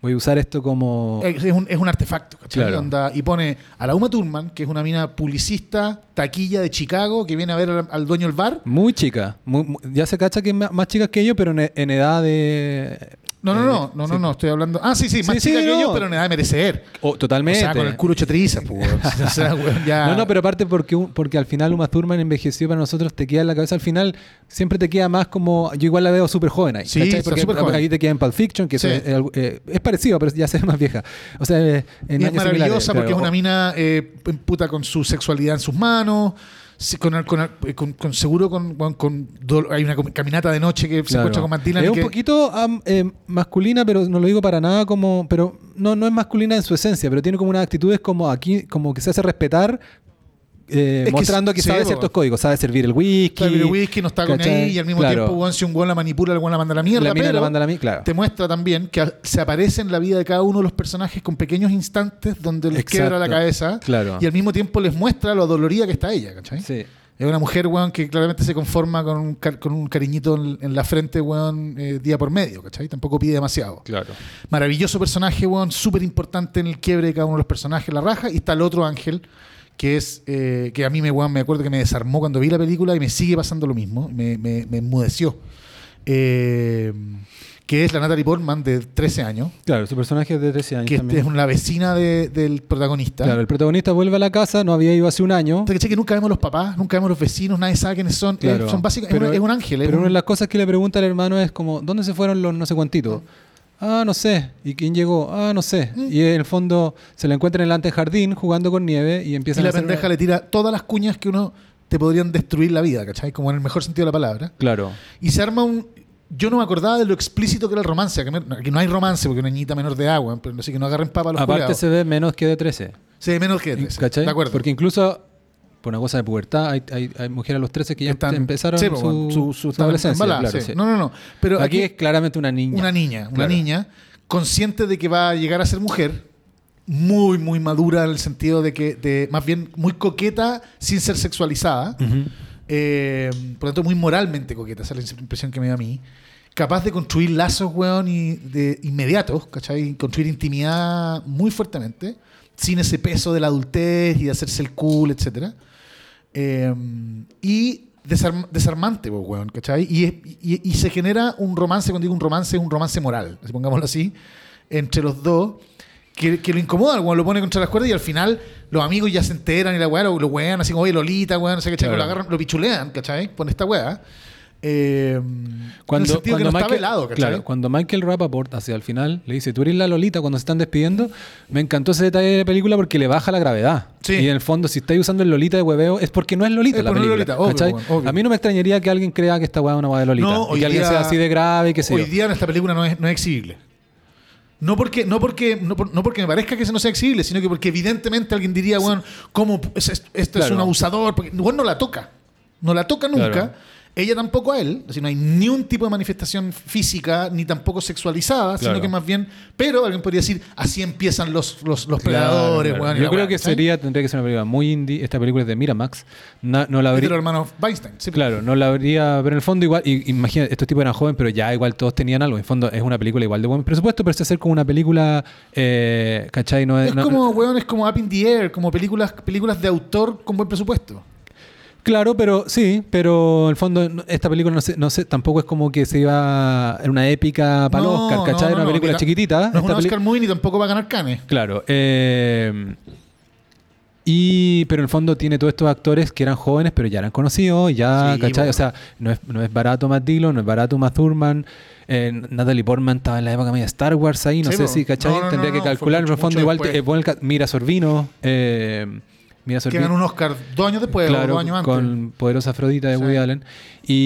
voy a usar esto como... Es es un, es un artefacto, ¿cachai? Claro. Onda- y pone a la Uma Thurman, que es una mina publicista, taquilla de Chicago, que viene a ver al, al dueño del bar. Muy chica. muy- muy- ya se cacha que es más, más chica que yo, pero en, en edad de... No, no, eh, no, no, no, sí. no, estoy hablando. Ah, sí, sí, más Sí, chica sí, que no. yo, pero en edad de merecer. Oh, totalmente. O sea, con el culo hecho trizas, pues. [LAUGHS] O sea, weón, ya. No, no, pero aparte porque, porque al final Uma Thurman envejeció para nosotros, te queda en la cabeza al final, siempre te queda más como, yo igual la veo súper joven ahí. Sí, Porque joven. ahí te queda en Pulp Fiction, que es, eh, eh, es parecido, pero ya se [LAUGHS] ve más vieja. O sea, eh, en Y es maravillosa porque es una mina eh, puta con su sexualidad en sus manos. sí, Con, con, eh, con- con- seguro con, hay una caminata de noche que se encuentra con Matt Dillon Es un poquito eh, masculina, pero no lo digo para nada como. Pero no, no es masculina en su esencia, pero tiene como unas actitudes como aquí, como que se hace respetar. Eh, Es que mostrando que sí, sabe ciertos códigos, sabe servir el whisky. Sabe el whisky, no está con ¿cachai? ahí y al mismo Claro. tiempo, weón, si un weón la manipula, el weón la manda a la mierda. La pero la manda a la claro. te muestra también que se aparece en la vida de cada uno de los personajes con pequeños instantes donde les Exacto. quiebra la cabeza Claro. y al mismo tiempo les muestra lo dolorida que está ella, ¿cachai? Sí. Es una mujer, weón, que claramente se conforma con un, car- con un cariñito en, en la frente, weón, eh, día por medio, ¿cachai? Tampoco pide demasiado. Claro. Maravilloso personaje, weón, súper importante en el quiebre de cada uno de los personajes, la raja. Y está el otro ángel, que es, eh, que a mí me, me acuerdo que me desarmó cuando vi la película y me sigue pasando lo mismo, me, me, me enmudeció. Eh, que es la Natalie Portman de 13 años, Claro, su personaje es de 13 años que también. es una vecina de- del protagonista. Claro, el protagonista vuelve a la casa, no había ido hace un año. Entonces, ¿cachai? que nunca vemos los papás, nunca vemos los vecinos, nadie sabe quiénes son. Claro. Eh, son básicamente, Pero- es, un, es un ángel. Pero un- una de las cosas que le pregunta al hermano es como, ¿dónde se fueron los no sé cuantitos? Ah, no sé. ¿Y quién llegó? Ah, no sé. Mm. Y en el fondo se la encuentra en el antejardín jugando con nieve y y empiezan a la hacer pendeja le tira todas las cuñas que uno te podrían destruir la vida, ¿cachai? Como en el mejor sentido de la palabra. Claro. Y se arma un. Yo no me acordaba de lo explícito que era el romance. Que, me- que no hay romance porque una niñita menor de agua, pero así que no agarren papa a los Aparte culiados. se ve menos que de 13. Se ve menos que de 13. ¿Cachai? De acuerdo. Porque incluso por una cosa de pubertad hay, hay, hay mujeres a los 13 que ya Están- empezaron sí, su, pues, su, su- su adolescencia. claro, sí. sí. No, no, no. Pero aquí, aquí, es claramente una niña. una niña, una niña consciente de que va a llegar a ser mujer, muy, muy madura en el sentido de que, de, más bien muy coqueta sin ser sexualizada. Eh, por lo tanto, muy moralmente coqueta, esa es la impresión que me da a mí. Capaz de construir lazos, weón, y de inmediatos, ¿cachai? Construir intimidad muy fuertemente, sin ese peso de la adultez y de hacerse el cool, etcétera. Eh, y desarm- desarmante, pues, weón, ¿cachai? Y, es- y- y se genera un romance, cuando digo un romance, un romance moral, así pongámoslo así, entre los dos, que, que lo incomoda, weón, lo pone contra las cuerdas y al final los amigos ya se enteran y la weá lo, lo wean, así como, oye, Lolita, weón, no sé qué, Claro. lo agarran, lo pichulean, ¿cachai? Con esta weá. Eh, Cuando, en el sentido que cuando no está Michael, velado, ¿cachai? claro, cuando Michael Rappaport hacia el final le dice, tú eres la Lolita cuando se están despidiendo, me encantó ese detalle de la película porque le baja la gravedad. Sí. Y en el fondo, si estáis usando el Lolita de hueveo, es porque no es Lolita Es la película. Lolita, obvio, ¿cachai? bueno, obvio. A mí no me extrañaría que alguien crea que esta weá es una weá de Lolita. No, y que alguien día- sea así de grave que Hoy yo. día en esta película no es, no es exhibible. No porque, no, porque, no, por- no porque me parezca que eso no sea exhibible, sino que porque evidentemente alguien diría, bueno, ¿cómo es- es- este es un abusador? Porque bueno, no la toca. No la toca nunca. Claro. Ella tampoco a él. Decir, no hay ni un tipo de manifestación física, ni tampoco sexualizada, sino que más bien. Pero alguien podría decir, así empiezan los, los, los Claro, predadores, claro. Yo creo que sería, tendría que ser una película muy indie. Esta película es de Miramax. Na- no la habría, los hermanos Weinstein. sí. Claro, no la habría, pero en el fondo igual, y, imagina, estos tipos eran jóvenes, pero ya igual todos tenían algo. En el fondo es una película igual de buen presupuesto, pero se hace como una película, eh, ¿cachai? No Es no- como, weón, es como Up in the Air, como películas, películas de autor con buen presupuesto. Claro, pero sí, pero en el fondo esta película no sé, no sé, tampoco es como que se iba en una épica para el No, Oscar, ¿cachai? no, Era una película mira, chiquitita. No es una Oscar Movie ni tampoco va a ganar Cannes. Claro. eh, y, pero en el fondo tiene todos estos actores que eran jóvenes, pero ya eran conocidos, ya, Sí, ¿cachai? bueno. O sea, no es, no es barato Matt Dillon, no es barato Matt Thurman. eh, Natalie Portman estaba en la época media de Star Wars ahí, no Sí, sé si, ¿cachai? Tendría que calcular, en el fondo igual te- ca- Mira Sorvino, eh, Mira Que ganó un Oscar dos años después, claro, dos años antes. con Poderosa Afrodita de Sí. Woody Allen.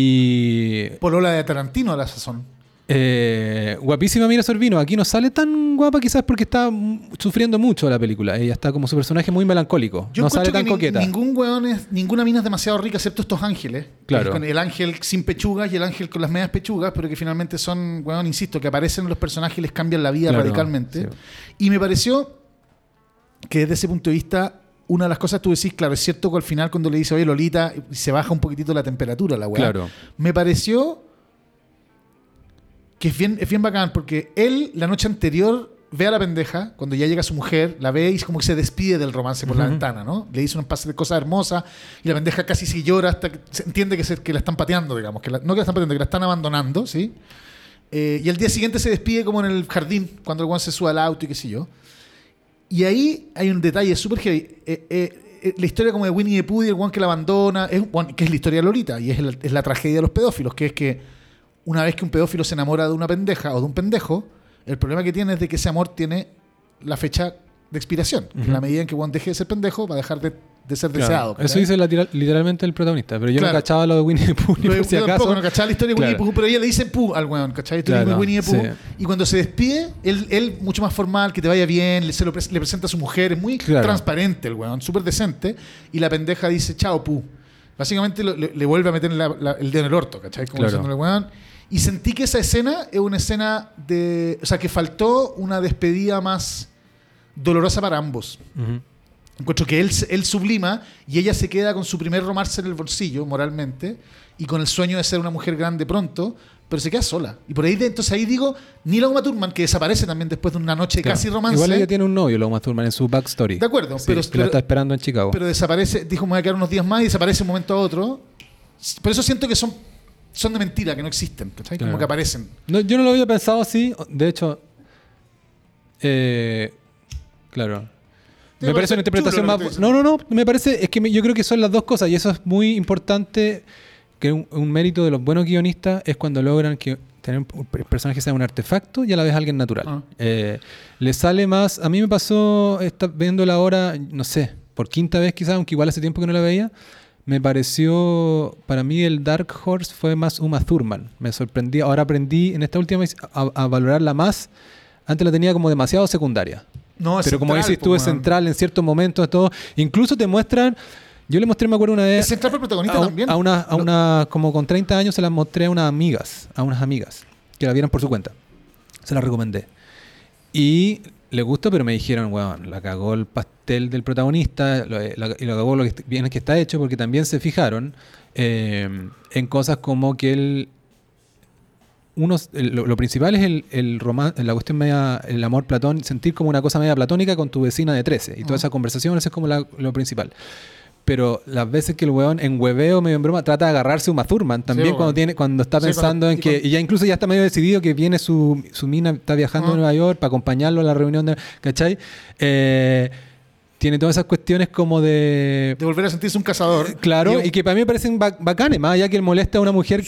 Y Polola de Tarantino a la sazón. eh, guapísima Mira Sorvino. Aquí no sale tan guapa quizás porque está sufriendo mucho la película. Ella está como su personaje muy melancólico. Yo no sale tan que coqueta. ningún weón es, ninguna mina es demasiado rica excepto estos ángeles. Claro. Con el ángel sin pechugas y el ángel con las medias pechugas, pero que finalmente son, weón, insisto, que aparecen los personajes y les cambian la vida Claro, radicalmente. sí. Y me pareció que desde ese punto de vista, una de las cosas tú decís, claro, es cierto que al final cuando le dice, oye Lolita, se baja un poquitito la temperatura la weá. Claro. Me pareció que es bien, es bien bacán porque él la noche anterior ve a la pendeja, cuando ya llega su mujer, la ve y como que se despide del romance por la ventana, ¿no? Le dice un pase de cosas hermosas y la pendeja casi se llora hasta que se entiende que, se- que la están pateando, digamos, que la- no que la están pateando, que la están abandonando, ¿sí? Eh, y al día siguiente se despide como en el jardín, cuando el guan se sube al auto y qué sé yo. Y ahí hay un detalle súper heavy. Eh, eh, eh, la historia como de Winnie the Pooh y el guan que la abandona, es, que es la historia de Lolita y es la, es la tragedia de los pedófilos, que es que una vez que un pedófilo se enamora de una pendeja o de un pendejo, el problema que tiene es de que ese amor tiene la fecha de expiración. Que En la medida en que Juan deje de ser pendejo, va a dejar de, de ser Claro. deseado. Eso dice la- literalmente el protagonista. Pero yo Claro. no cachaba lo de Winnie the Pooh, por si acaso. tampoco no cachaba la historia de Winnie the Pooh, pero ella le dice Pooh al weón, ¿cachai? Estoy Claro, Winnie the Pooh. sí. Y cuando se despide, él, él mucho más formal, que te vaya bien, le, se lo le presenta a su mujer, es muy transparente el weón, súper decente. Y la pendeja dice, chao Pooh. Básicamente lo- le, le vuelve a meter la- la- el dedo en el orto, ¿cachai? Como diciéndole, weón. Y sentí que esa escena es una escena de. O sea, que faltó una despedida más dolorosa para ambos. Ujú. Encuentro que él, él sublima y ella se queda con su primer romance en el bolsillo, moralmente, y con el sueño de ser una mujer grande pronto, pero se queda sola. Y por ahí, de, entonces ahí digo, Nila Uma Thurman, que desaparece también después de una noche Claro. casi romance. Igual ella tiene un novio, lo Uma Thurman, en su backstory. De acuerdo, Sí, pero, que la pero, está esperando en Chicago. pero desaparece, dijo, me voy a quedar unos días más y desaparece de un momento a otro. Por eso siento que son, son de mentira, que no existen, ¿cachai? Como Claro. que aparecen. No, yo no lo había pensado así. De hecho, eh, claro. ¿Te Me parece una interpretación más. que No, no, no. Me parece. Es que me- yo creo que son las dos cosas. Y eso es muy importante. Que un, un mérito de los buenos guionistas es cuando logran que tener un per- personaje sea un artefacto y a la vez alguien natural. Ah. Eh, le sale más. A mí me pasó esta, viéndola ahora, no sé, por quinta vez quizás, aunque igual hace tiempo que no la veía. Me pareció, para mí el Dark Horse fue más Uma Thurman. Me sorprendí. Ahora aprendí en esta última vez a, a valorarla más. Antes la tenía como demasiado secundaria. No, Pero como central, dices po, tú, es central en ciertos momentos. Todo. Incluso te muestran. Yo le mostré, me acuerdo una vez. Es central para el protagonista a, también. a una, a una, como con 30 años se las mostré a unas amigas, a unas amigas, que la vieron por su cuenta. Se las recomendé. Y le gustó, pero me dijeron, weón, la cagó el pastel del protagonista lo- la- y lo cagó lo que bien que está hecho, porque también se fijaron eh, en cosas como que él. Unos, el- lo, lo principal es el, el romance, la cuestión media, el amor platón, sentir como una cosa media platónica con tu vecina de 13. Y toda Ah. esa conversación, eso es como la- lo principal. pero las veces que el weón en hueveo medio en broma trata de agarrarse a Uma Thurman también Sí, cuando tiene cuando está Sí, pensando cuando- en que y ya incluso ya está medio decidido que viene su, su mina está viajando Ah. a Nueva York para acompañarlo a la reunión de ¿cachai? Eh, tiene todas esas cuestiones como de De volver a sentirse un cazador. Claro, Y- y que para mí me parecen ba- bacanes, más allá que él molesta a una mujer,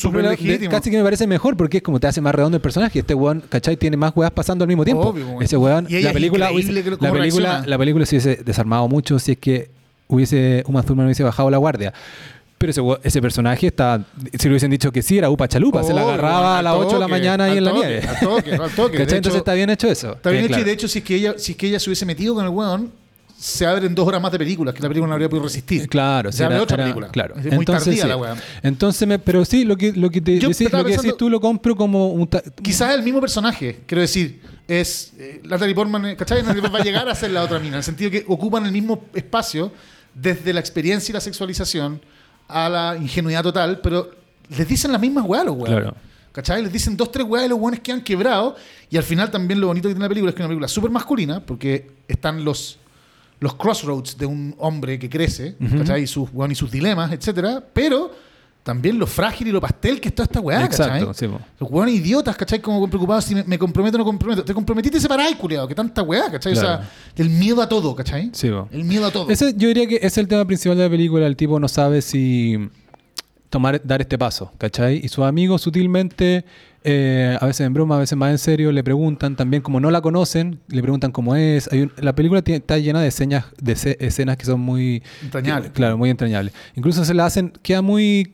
casi que me parece mejor porque es como te hace más redondo el personaje. Este weón, ¿cachai? Tiene más weas pasando al mismo tiempo. Obvio. Ese weón, Y la película, hubiese- la película, reacciona. la película se hubiese desarmado mucho si es que hubiese Uma Thurman hubiese bajado la guardia. Pero ese, ese personaje está, si le hubiesen dicho que sí, era Upa Chalupa, se la agarraba a las 8 de la mañana ahí en la nieve. al toque, al toque. [LAUGHS] Entonces hecho- está bien hecho eso. Está bien Eh, hecho y de hecho si es que ella, si es que ella se hubiese metido con el weón, se abren dos horas más de películas, que la película no habría podido resistir. Claro, se abre otra película. Claro. Es muy tardía sí. la weá. Entonces, me- pero sí, lo que, lo que, te Yo decís, lo que decís tú lo compro como un. Quizás el mismo personaje, quiero decir, es eh, Natalie Portman, eh, ¿cachai? Natalie Portman va a llegar a ser la otra mina, en el sentido que ocupan el mismo espacio desde la experiencia y la sexualización a la ingenuidad total, pero les dicen las mismas weas los weones. Claro. ¿Cachai? Les dicen dos, tres weas de los weones que han quebrado. Y al final también lo bonito que tiene la película es que es una película súper masculina, porque están los, los crossroads de un hombre que crece, Ujú. ¿cachai? Y sus, weón, y sus dilemas, etcétera. Pero también lo frágil y lo pastel que es toda esta weá, Exacto, ¿cachai? sí. Los weones idiotas, ¿cachai? Como preocupados si me, me comprometo o no comprometo. Te comprometiste y separáis, culiado, que tanta weá, ¿cachai? O Claro. sea, el miedo a todo, ¿cachai? Sí, po. El miedo a todo. Ese, yo diría que ese es el tema principal de la película. El tipo no sabe si tomar, dar este paso, ¿cachai? Y sus amigos sutilmente, eh, a veces en broma, a veces más en serio, le preguntan también, como no la conocen, le preguntan cómo es. Hay un- la película tiene- está llena de escenas, de ce- escenas que son muy... Entrañables. Claro, muy entrañables. Incluso se la hacen, queda muy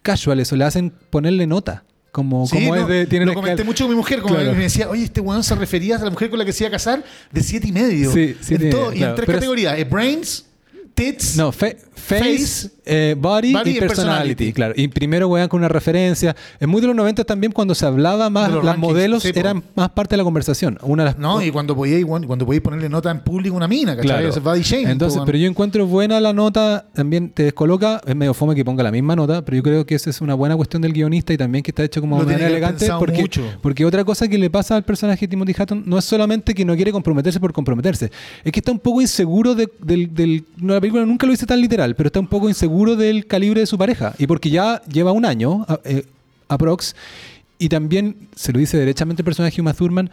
casual eso, le hacen ponerle nota. Como, Sí, como no, es de... Tiene lo comenté mucho con mi mujer, como Claro. me decía, oye, este weón se refería a la mujer con la que se iba a casar de siete y medio. Sí, siete en y todo, y en tres Pero categorías: brains, tits. No, fe- face, Face, eh, body, body y personality, personality. claro. Y primero wean con una referencia. Es muy de los 90 también cuando se hablaba más, las rankings, modelos sí, eran más parte de la conversación. Una de las, No, y cuando podíais, cuando podíais ponerle nota en público a una mina, ¿cachai? Claro. Ese body shaming, Entonces, po, pero yo encuentro buena la nota, también te descoloca, es medio fome que ponga la misma nota, pero yo creo que esa es una buena cuestión del guionista y también que está hecho como de manera elegante. Porque, mucho. porque otra cosa que le pasa al personaje de Timothy Hatton no es solamente que no quiere comprometerse por comprometerse, es que está un poco inseguro de- del, del- la película nunca lo dice tan literal, pero está un poco inseguro del calibre de su pareja. Y porque ya lleva un año, a- eh, aprox, y también se lo dice derechamente el personaje de Uma Thurman.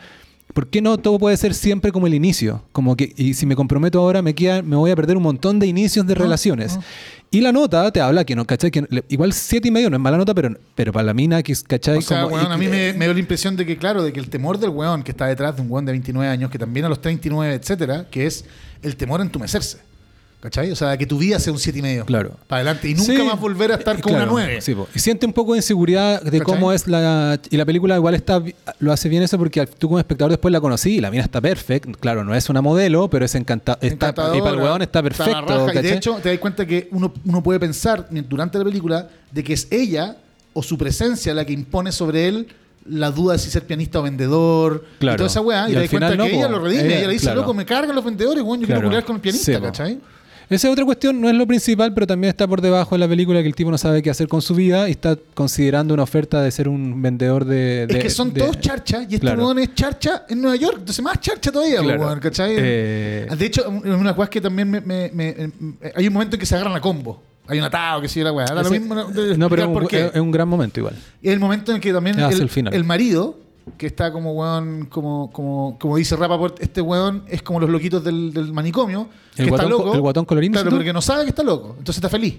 ¿Por qué no todo puede ser siempre como el inicio? Como que, y si me comprometo ahora, me, queda, me voy a perder un montón de inicios de Ah, relaciones. ah. Y la nota te habla que no, ¿cachai? Que igual siete y medio no es mala nota, pero, pero para la mina, ¿cachai? O sea, Como- weón, y- a mí me, me dio la impresión de que, claro, de que el temor del weón que está detrás de un weón de 29 años, que también a los 39, etcétera, que es el temor a entumecerse. ¿Cachai? O sea, que tu vida sea un 7 y medio. Claro. Para adelante. Y nunca Sí, más volver a estar eh, con claro, una 9. sí, po. y siente un poco de inseguridad de ¿Cachai? cómo es la. Y la película igual está lo hace bien eso porque tú como espectador después la conocí y la mina está perfecta. Claro, no es una modelo, pero es encanta está, Y para el weón está perfecto. raja. Y de ¿cachai? hecho, te das cuenta que uno, uno puede pensar durante la película de que es ella o su presencia la que impone sobre él la duda de si ser pianista o vendedor Claro. y toda esa weá. Y Y, te das cuenta no, que ella lo redime. Ella- Ella, le dice, claro. loco, me cargan los vendedores, weón, yo Claro. quiero culiar con el pianista, Sí, po. Esa es otra cuestión, no es lo principal, pero también está por debajo de la película que el tipo no sabe qué hacer con su vida y está considerando una oferta de ser un vendedor de. de- es que son de- todos charchas y este Claro. es charcha en Nueva York, entonces más charcha todavía, Claro. weón, ¿cachai? Eh, De hecho, una de las cosas que también me, me- me- eh, hay un momento en que se agarran a combo. Hay un atado, que sigue la weá. No, pero es un, es gran momento igual. Es el momento en el que también el marido, que está como weón, como, como, como dice Rapaport, este weón es como los loquitos del, del manicomio, El que guatón está co- loco. el guatón colorín, Claro, porque no sabe que está loco, entonces está feliz.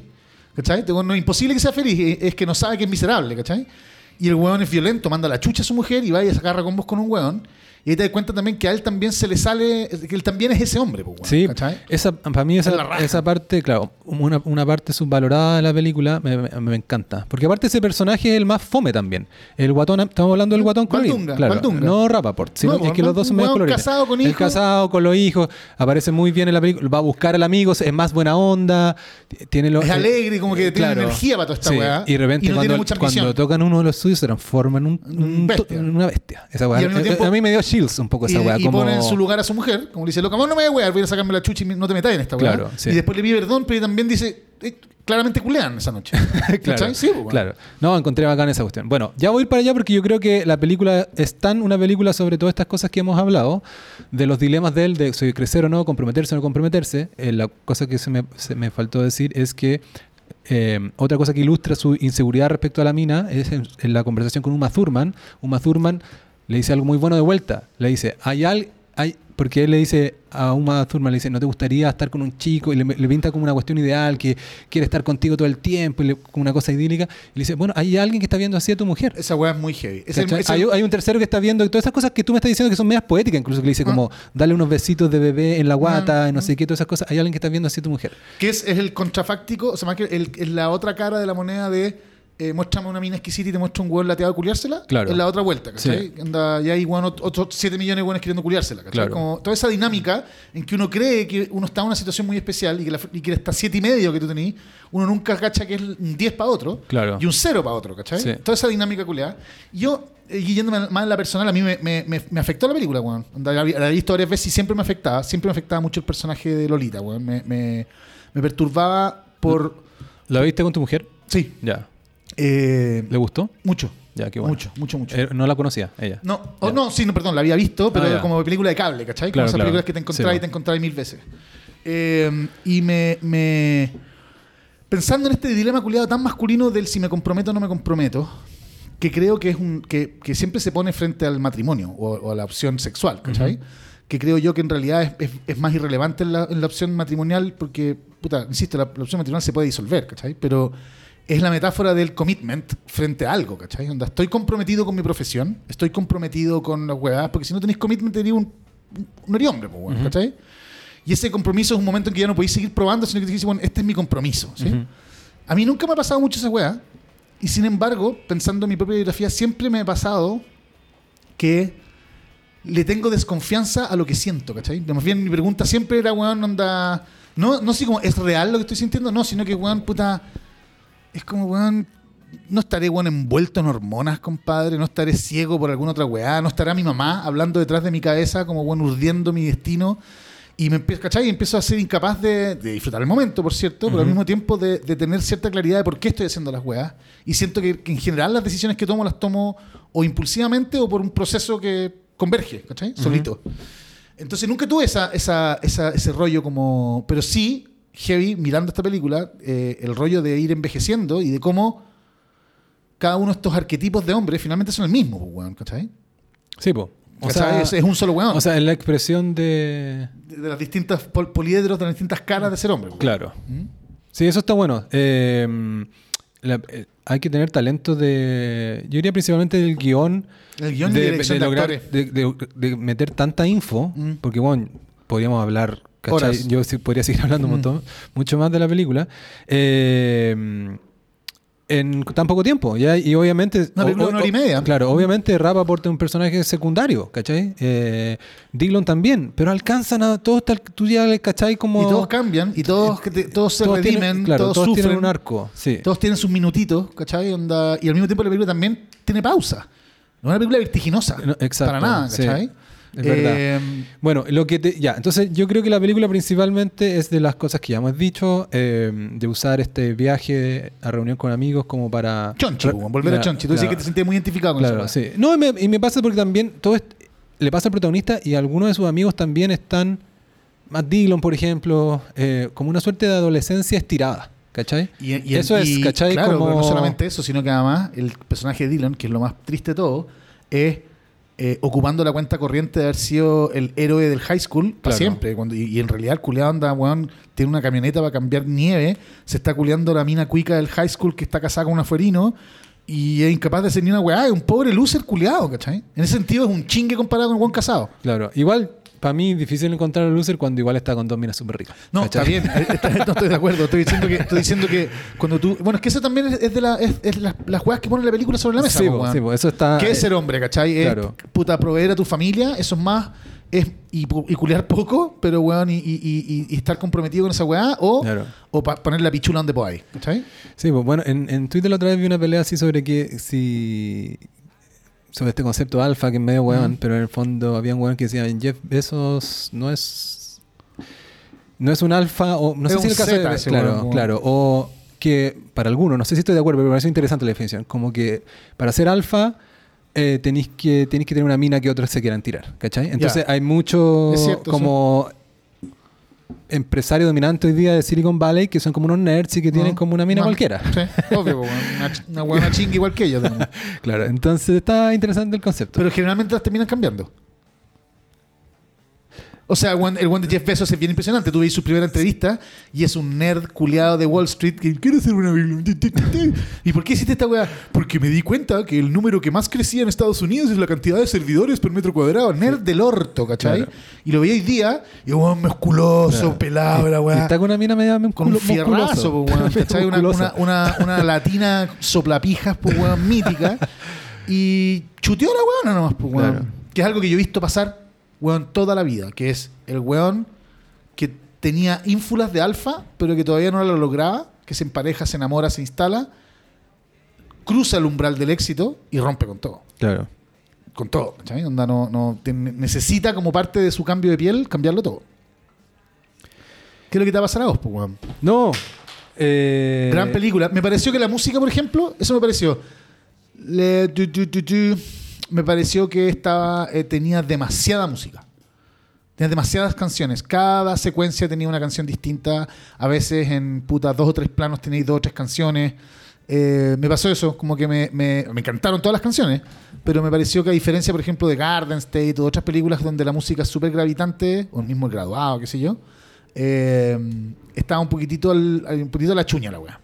¿Cachai? Este weón no es imposible que sea feliz, eh, es que no sabe que es miserable, ¿cachai? Y el weón es violento, manda la chucha a su mujer y va y se agarra con vos con un weón. Y ahí te das cuenta también que a él también se le sale, que él también es ese hombre, pues, weón, Sí, ¿cachai? esa, para mí esa, esa parte, claro, una, una parte subvalorada de la película me, me- me encanta. Porque aparte ese personaje es el más fome también. El guatón, estamos hablando del guatón colorín. Claro, Valdunga. No Rapaport, sino No, es que los dos son medio weón colorines. casado con El hijos. casado con los hijos, aparece muy bien en la película, va a buscar al amigo, es más buena onda, tiene los, Es alegre, como que tiene energía para toda esta Sí, weá, Y de repente y no cuando, cuando tocan uno de los suyos se transforma en un, un- Bestia. en una bestia. Esa weá. Eh, tiempo- a mí me dio chills un poco y, esa weá. y como... pone en su lugar a su mujer, como le dice, loca, vos no me voy a wear, voy a sacarme la chucha y no te metas en esta weá. Claro, sí. Y después le pide perdón, pero también dice, eh, claramente culean esa noche. [LAUGHS] claro. Sí, pues, bueno. claro. No, encontré bacán esa cuestión. Bueno, ya voy a ir para allá porque yo creo que la película es tan una película sobre todas estas cosas que hemos hablado, de los dilemas de él, de soy crecer o no, comprometerse o no comprometerse. Eh, la cosa que se me, se me faltó decir es que eh, otra cosa que ilustra su inseguridad respecto a la mina es en, en la conversación con Uma Thurman. Uma Thurman le dice algo muy bueno de vuelta. Le dice, hay al, hay, porque él le dice a Uma Thurman, le dice, ¿no te gustaría estar con un chico? Y le, le pinta como una cuestión ideal, que quiere estar contigo todo el tiempo, y le- como una cosa idílica. Y le dice, bueno, hay alguien que está viendo así a tu mujer. Esa weá es muy heavy. Es el- ¿Cachai? es el- hay, un tercero que está viendo todas esas cosas que tú me estás diciendo que son medias poéticas, incluso que le dice como, dale unos besitos de bebé en la guata, y no sé qué, todas esas cosas. Hay alguien que está viendo así a tu mujer. que es, es el contrafáctico, o sea, más que el- es la otra cara de la moneda de eh, muéstrame una mina exquisita y te muestro un hueón lateado a culiársela. Claro. Es la otra vuelta, ¿cachai? Anda, y hay ot- otros 7 millones de hueones queriendo culiársela, ¿cachai? Claro. Como toda esa dinámica en que uno cree que uno está en una situación muy especial y que, la, y que está 7 y medio que tú tenés, uno nunca cacha que es un 10 para otro Claro. y un 0 para otro, ¿cachai? Sí. Toda esa dinámica culiada. Yo, eh, yéndome más en la personal, a mí me, me- me- me afectó la película. Onda, La, he visto varias veces y siempre me afectaba. Siempre me afectaba mucho el personaje de Lolita, weón. Me, me, me perturbaba por... ¿La viste con tu mujer? Sí. Ya. Eh, ¿Le gustó? mucho. Ya, qué bueno. Mucho, mucho, mucho. Eh, no la conocía, ella. No, oh, no, sí, no, perdón, la había visto, pero Ah, como película de cable, ¿cachai? Claro, como esas claro. películas que te encontrás Sí, y te encontrás mil veces. Eh, y me, me- Pensando en este dilema culiado tan masculino del si me comprometo o no me comprometo, que creo que es un. que, que siempre se pone frente al matrimonio o, o a la opción sexual, ¿cachai? Que creo yo que en realidad es, es- es más irrelevante en la, en la opción matrimonial, porque, puta, insisto, la, la opción matrimonial se puede disolver, ¿cachai? Pero es la metáfora del commitment frente a algo, ¿cachai? Onda, estoy comprometido con mi profesión, estoy comprometido con las huevadas, porque si no tenéis commitment, tenéis un, un eres hombre, pues, bueno, ¿cachai? Y ese compromiso es un momento en que ya no podéis seguir probando, sino que te dices, bueno, este es mi compromiso, ¿sí? A mí nunca me ha pasado mucho esa hueá, y sin embargo, pensando en mi propia biografía, siempre me ha pasado que le tengo desconfianza a lo que siento, ¿cachai? Más bien mi pregunta siempre era, weón, onda... No, no sé cómo es real lo que estoy sintiendo, no, sino que, weón, puta... Es como, weón, no estaré, weón, envuelto en hormonas, compadre, no estaré ciego por alguna otra weá, no estará mi mamá hablando detrás de mi cabeza como, weón, urdiendo mi destino. Y me empiezo, ¿cachai? Y empiezo a ser incapaz de, de disfrutar el momento, por cierto, pero al mismo tiempo de, de tener cierta claridad de por qué estoy haciendo las weas. Y siento que, que en general las decisiones que tomo las tomo o impulsivamente o por un proceso que converge, ¿cachai? Solito. Entonces nunca tuve esa, esa, esa- ese rollo como... Pero sí, heavy, mirando esta película, eh, el rollo de ir envejeciendo y de cómo cada uno de estos arquetipos de hombres finalmente son el mismo, pues, weón, ¿cachai? Sí, po. O ¿Cachai? sea, es, es un solo weón. o sea, es la expresión de... de, de las distintas pol- poliedros, de las distintas caras de ser hombre. Claro. ¿Mm? Sí, eso está bueno. Eh, la- eh, hay que tener talento de... Yo diría principalmente del guion. El guion de lograr- actores. de, de- de meter tanta info. Mm. Porque, bueno, podríamos hablar... ¿cachai? Yo sí podría seguir [LAUGHS] hablando un Mm. montón, mucho más de la película. Eh, en tan poco tiempo. ¿ya? Y obviamente... Una película de una hora y media. Claro, obviamente Rap aporta un personaje secundario, ¿cachai? Eh, Dillon también, pero alcanzan a todos, tú ya le cachai como... Y todos cambian, y todos, que te- todos se todos redimen, tienen, claro, todos, todos, sufren, tienen un arco, sí. todos tienen sus minutitos, ¿cachai? Onda, y al mismo tiempo la película también tiene pausa. No es una película vertiginosa. No, exacto, Para nada, sí. Es verdad. Eh, Bueno, lo que te, ya, entonces yo creo que la película principalmente es de las cosas que ya hemos dicho, eh, de usar este viaje a reunión con amigos como para... Chonchi, re- volver a Chonchi. Tú claro. que te sentías muy identificado con Claro, eso. sí. No, y me, y me pasa porque también todo es- le pasa al protagonista y algunos de sus amigos también están, Matt Dillon, por ejemplo, eh, como una suerte de adolescencia estirada, ¿cachai? Y, y- Eso es, ¿cachai? Claro, Como- pero no solamente eso, sino que además el personaje de Dylan, que es lo más triste de todo, es eh, ocupando la cuenta corriente de haber sido el héroe del high school para Claro. siempre. Cuando, y, y en realidad el culeado anda, weón, tiene una camioneta para cambiar nieve, se está culeando la mina cuica del high school que está casada con un afuerino y es incapaz de hacer ni una weá, es un pobre loser culeado, ¿cachai? En ese sentido es un chingue comparado con un buen casado. Claro, igual para mí difícil encontrar a loser cuando igual está con dos minas súper ricas. No, ¿cachai? está bien, no estoy de acuerdo. Estoy diciendo que, estoy diciendo que cuando tú. Bueno, es que eso también es, es de la, es, es las, las juegas que pone la película sobre la mesa. Sí, po, sí, po, eso está... ¿Qué es ser hombre, cachai? Es Claro. puta proveer a tu familia, eso es más. Es, y, y culiar poco, pero weón, y, y- y- y estar comprometido con esa weá, o, Claro. o pa- poner la pichula donde podáis, ¿cachai? Sí, pues bueno, en, en Twitter la otra vez vi una pelea así sobre que si. Sobre este concepto alfa que es medio weón, pero en el fondo había un weón que decía Jeff Bezos no es. no es un alfa, o no Es sé si un el caso zeta de- Claro, weón, claro. O que para algunos, no sé si estoy de acuerdo, pero me parece interesante la definición, como que para ser alfa eh, tenéis que, tenéis que tener una mina que otros se quieran tirar, ¿cachai? Entonces hay mucho cierto, como empresario dominante hoy día de Silicon Valley que son como unos nerds y que tienen No, como una mina cualquiera. Sí, obvio, una, una huevona [LAUGHS] chinga igual que ellos. [LAUGHS] tenemos. Claro, entonces está interesante el concepto. Pero generalmente las terminan cambiando. O sea, el one- el one de Jeff Bezos es bien impresionante. Tú veis su primera entrevista y es un nerd culiado de Wall Street que quiere hacer una... ¿Y por qué hiciste esta weá? Porque me di cuenta que el número que más crecía en Estados Unidos es la cantidad de servidores por metro cuadrado. Nerd del orto, ¿cachai? Claro. Y lo veía hoy día y un musculoso, Claro. pelado, la Y weá. está con una mina media Con un fierrazo, weón. ¿cachai? Una, una, una, una latina soplapijas, pues, weón, mítica. [LAUGHS] Y chuteó la weona nomás, pues, weón. Claro. Que es algo que yo he visto pasar, weón, toda la vida. Que es el weón que tenía ínfulas de alfa, pero que todavía no lo lograba. Que se empareja, se enamora, se instala. Cruza el umbral del éxito y rompe con todo. Claro. Con todo, ¿cachai? Onda no, no, necesita como parte de su cambio de piel cambiarlo todo. ¿Qué es lo que te va a pasar a vos, pues, weón? No. eh, Gran película. Me pareció que la música, por ejemplo, eso me pareció. Le-. Me pareció que estaba, eh, tenía demasiada música. Tenía demasiadas canciones. Cada secuencia tenía una canción distinta. A veces en puta dos o tres planos tenéis dos o tres canciones. Eh, me pasó eso, como que me, me- me encantaron todas las canciones, pero me pareció que a diferencia, por ejemplo, de Garden State o otras películas donde la música es súper gravitante, o el mismo Graduado, qué sé yo, eh, estaba un poquitito, un poquitito a la chuña la weá.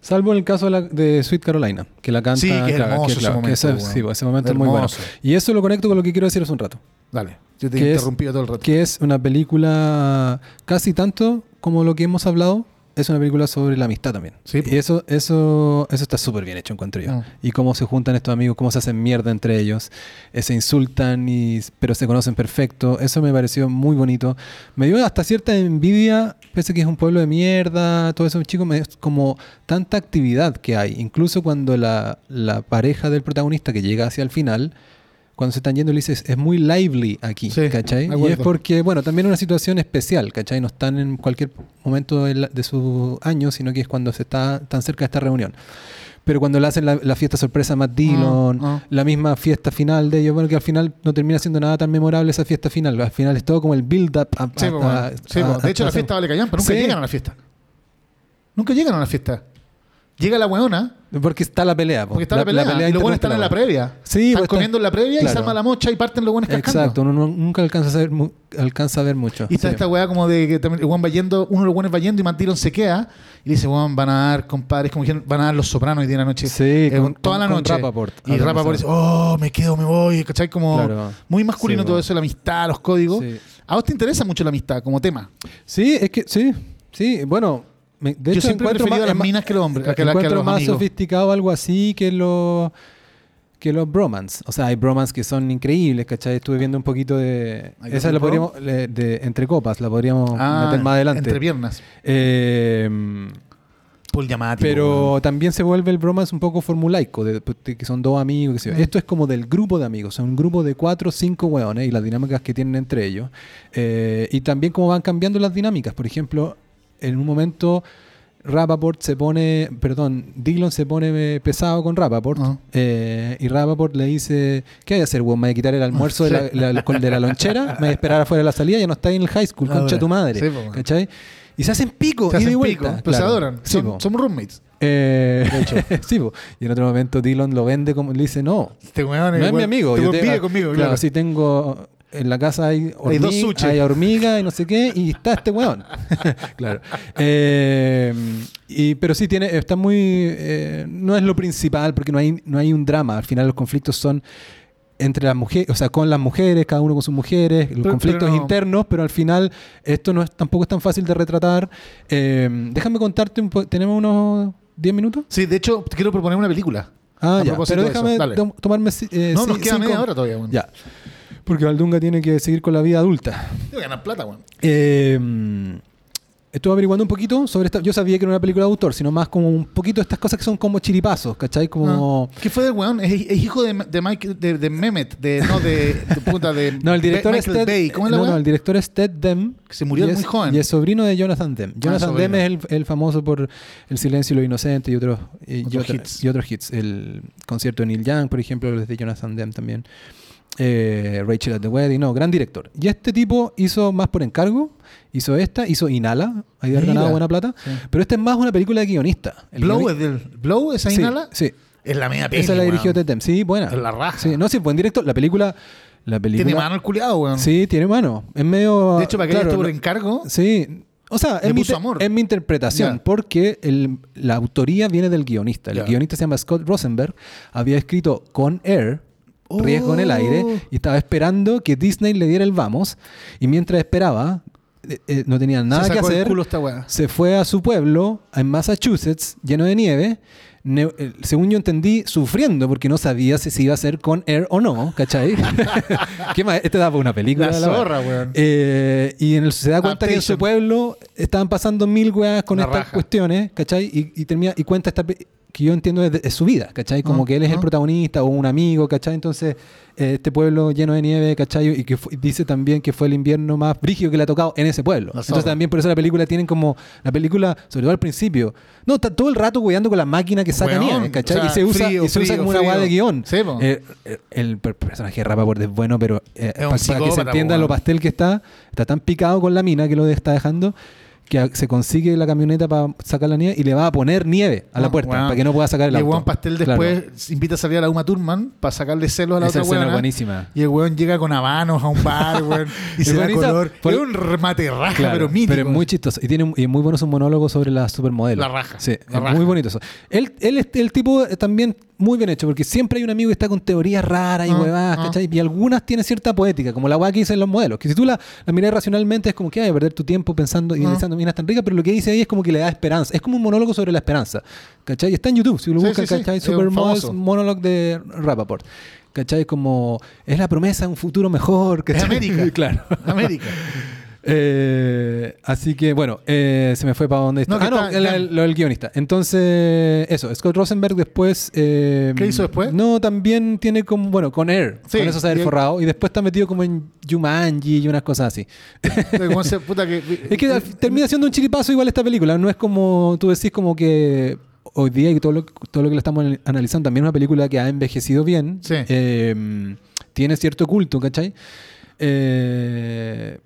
Salvo en el caso de, la- de Sweet Carolina, que la canta. Sí, que es claro, hermoso ese claro, que momento, ese- weón. sí, ese momento es muy bueno. Y eso lo conecto con lo que quiero decir hace un rato. Dale, yo te Que he interrumpido todo el rato. Que es una película casi tanto como lo que hemos hablado. Es una película sobre la amistad también. Sí, Y eso, eso, eso está súper bien hecho, encuentro yo. Mm. Y cómo se juntan estos amigos, cómo se hacen mierda entre ellos, eh, se insultan, y, pero se conocen perfecto. Eso me pareció muy bonito. Me dio hasta cierta envidia, pese a que es un pueblo de mierda, todo eso, chicos, me como tanta actividad que hay. Incluso cuando la, la pareja del protagonista que llega hacia el final, cuando se están yendo, le dices, es muy lively aquí, Sí, ¿cachai? Y es porque, bueno, también es una situación especial, ¿cachai? No están en cualquier momento de, la- de su año, sino que es cuando se está tan cerca de esta reunión. Pero cuando le hacen la, la fiesta sorpresa a Matt Dillon, ah. la misma fiesta final de ellos, bueno, que al final no termina siendo nada tan memorable esa fiesta final. Al final es todo como el build-up. Sí, a- a- Sí, a- de hecho, la fiesta vale callan, pero nunca Sí. llegan a la fiesta. Nunca llegan a la fiesta. Llega la weona, Porque está la pelea. po. porque está la, pelea, y los buenos están en la previa. Sí, están pues, comiendo en la previa y se arma la mocha y parten los buenos cascando. Exacto, uno no- nunca alcanza a, mu- alcanza a ver mucho. Y está Sí. esta weá como de que también weón va yendo, uno de los buenos va yendo y Matt Dillon se queda y dice, weón, van a dar, compadres, como dijeron, van a dar los sopranos hoy día en la noche. Sí, Eh, con- toda la con noche. Rappaport. Y de dice, oh, me quedo, me voy, ¿cachai? Como Claro. muy masculino Sí, todo eso, la amistad, los códigos. Sí. ¿A vos te interesa mucho la amistad como tema? Sí, es que sí, sí, bueno, me- de Yo hecho siempre encuentro más- a las minas que los hombres, que encuentro los más amigos. sofisticado algo así que los que los bromance. O sea, hay bromance que son increíbles, ¿cachai? Estuve viendo un poquito de ¿Hay esa la podríamos de entre copas, la podríamos Ah, meter más adelante. Entre piernas. Eh, Paul Yamati. pero también se vuelve el bromance un poco formulaico, de, de que son dos amigos. Mm. Esto es como del grupo de amigos, son un grupo de cuatro o cinco hueones y las dinámicas que tienen entre ellos. Eh, y también cómo van cambiando las dinámicas. Por ejemplo, en un momento Rappaport se pone, perdón, Dillon se pone pesado con Rappaport Ah. eh, y Rappaport le dice, ¿qué hay a hacer, weón? ¿Me voy a quitar el almuerzo de, la, [LAUGHS] la- con- de la lonchera? ¿Me voy a esperar afuera de la salida? Ya no está en el high school, Ah, concha tu madre. Sí. ¿Cachai? Y se hacen pico, Se y hacen vuelta. pico, pero se Claro. adoran. Sí, Son- roommates. Eh, [LAUGHS] sí, po. y en otro momento Dillon lo vende como le dice, no, Este weón no es mi amigo. Te yo te- ah, conmigo, claro. claro. sí tengo en la casa hay, Hay dos hormi- sushi. hay hormiga y no sé qué, y está este weón. [LAUGHS] claro. Eh, y, pero sí tiene, está muy eh, no es lo principal, porque no hay, no hay un drama. Al final los conflictos son entre las mujeres, o sea, con las mujeres, cada uno con sus mujeres, los Pero- conflictos pero no- internos, pero al final esto no es, tampoco es tan fácil de retratar. Eh, déjame contarte un po- ¿tenemos unos 10 minutos? Sí, de hecho, te quiero proponer una película. Ah, A ya. Pero de eso, déjame tomarme. eh, no, nos queda cinco- media hora todavía. Ya. Porque Valdunga tiene que seguir con la vida adulta. Que ganar plata, weón. Eh, estuve averiguando un poquito sobre esta. Yo sabía que era una película de autor, sino más como un poquito estas cosas que son como chiripazos, ¿cachai? Como. Ah. ¿Qué fue del weón? Es, es hijo de, de Mike, de, de Mehmet, de, no, de, de puta, de [LAUGHS] No, el director Be- es Ted, Bay. ¿Cómo es la no, no, el director es Ted Dem. Que se murió y muy es- joven. Y es sobrino de Jonathan Demme. Jonathan sobrino. Demme es el, el famoso por El silencio y lo inocente y otros, y, y Otros otra- hits. y otros hits. El concierto de Neil Young, por ejemplo, es de Jonathan Demme también. Eh, Rachel at the Wedding, no, gran director. Y este tipo hizo más por encargo, hizo esta, hizo Inhala, ahí haber ganado buena plata. Sí. Pero esta es más una película de guionista. El Blow guioni- es del. ¿Blow esa Sí, inhala? Sí, Es la media peli, esa la dirigió. Ted. Sí, buena. Es la raja. Sí, no, sí, buen director. La película... La película Tiene mano el culiado, weón. Sí, tiene mano. Es medio. De hecho, para que claro, esto por encargo, Sí. O sea, es mi, amor. es mi interpretación, porque el- la autoría viene del guionista. El guionista se llama Scott Rosenberg. Había escrito Con Air, Riesgo en el aire, Oh. y estaba esperando que Disney le diera el vamos. Y mientras esperaba, eh, eh, no tenía nada se que hacer. Se fue a su pueblo, en Massachusetts, lleno de nieve. ne- eh, según yo entendí, sufriendo porque no sabía si se iba a hacer con Air o no, ¿cachai? [LAUGHS] ¿Qué más? Este da para una película. La zorra, weón. Y en el, se da cuenta que en su pueblo estaban pasando mil weas con La estas raja. cuestiones, ¿cachai? Y, y termina, y cuenta esta pe- que yo entiendo es, de- es su vida, ¿cachai? Como Ah, que él es el ah. protagonista o un amigo, ¿cachai? Entonces, eh, este pueblo lleno de nieve, ¿cachai? Y que dice también que fue el invierno más brígido que le ha tocado en ese pueblo. La Entonces también por eso la película tienen como, la película, sobre todo al principio, no, está todo el rato weando con la máquina que saca Weón, nieve, ¿cachai? o sea, y se usa, frío, y se usa frío, como una frío. weá de guion. Sí. Eh, eh, el per- personaje de Rapaport es bueno, pero eh, Es un pa- para, que se entienda lo pastel que está, está tan picado con la mina que lo está dejando que se consigue la camioneta para sacar la nieve y le va a poner nieve a la Ah, puerta weón. para que no pueda sacar el Y el auto. weón pastel Claro. después invita a salir a la Uma Thurman para sacarle celos a la Esa otra weona. buenísima. Y el weón llega con habanos a un bar, [LAUGHS] weón, y se da color. por- Es un remate raja, Claro, pero mítico. es muy chistoso. Y tiene y es muy bueno su monólogo sobre la supermodelo. La raja, Sí, la es raja. muy bonito eso. Él, él es el tipo también muy bien hecho, porque siempre hay un amigo que está con teorías raras y Ah, huevadas, ah. ¿cachai? Y algunas tienen cierta poética, como la hueá que dicen los modelos. Que si tú la, la miras racionalmente es como que hay a perder tu tiempo pensando y analizando minas tan ricas, pero lo que dice ahí es como que le da esperanza. Es como un monólogo sobre la esperanza. ¿Cachai? Está en YouTube, si lo Sí, buscan, sí, sí. ¿cachai? Es un Supermodels. Monologue de Rappaport. ¿Cachai? Como es la promesa de un futuro mejor. ¿cachai? América. [LAUGHS] claro. América. Eh, así que bueno, eh, se me fue para donde No, está. que ah, no, está- el- ya. el- lo del guionista. Entonces, eso, Scott Rosenberg después. eh, ¿Qué hizo después? No, también tiene como, bueno, con Air. Sí, con eso se ha forrado. Y después está metido como en Jumanji y unas cosas así. Entonces, como se- puta que- [LAUGHS] Es que termina siendo un chiripazo igual esta película. No es como tú decís como que hoy día y todo lo, todo lo que le estamos anal- analizando también es una película que ha envejecido bien. Sí. Eh, tiene cierto culto, ¿cachai? Eh,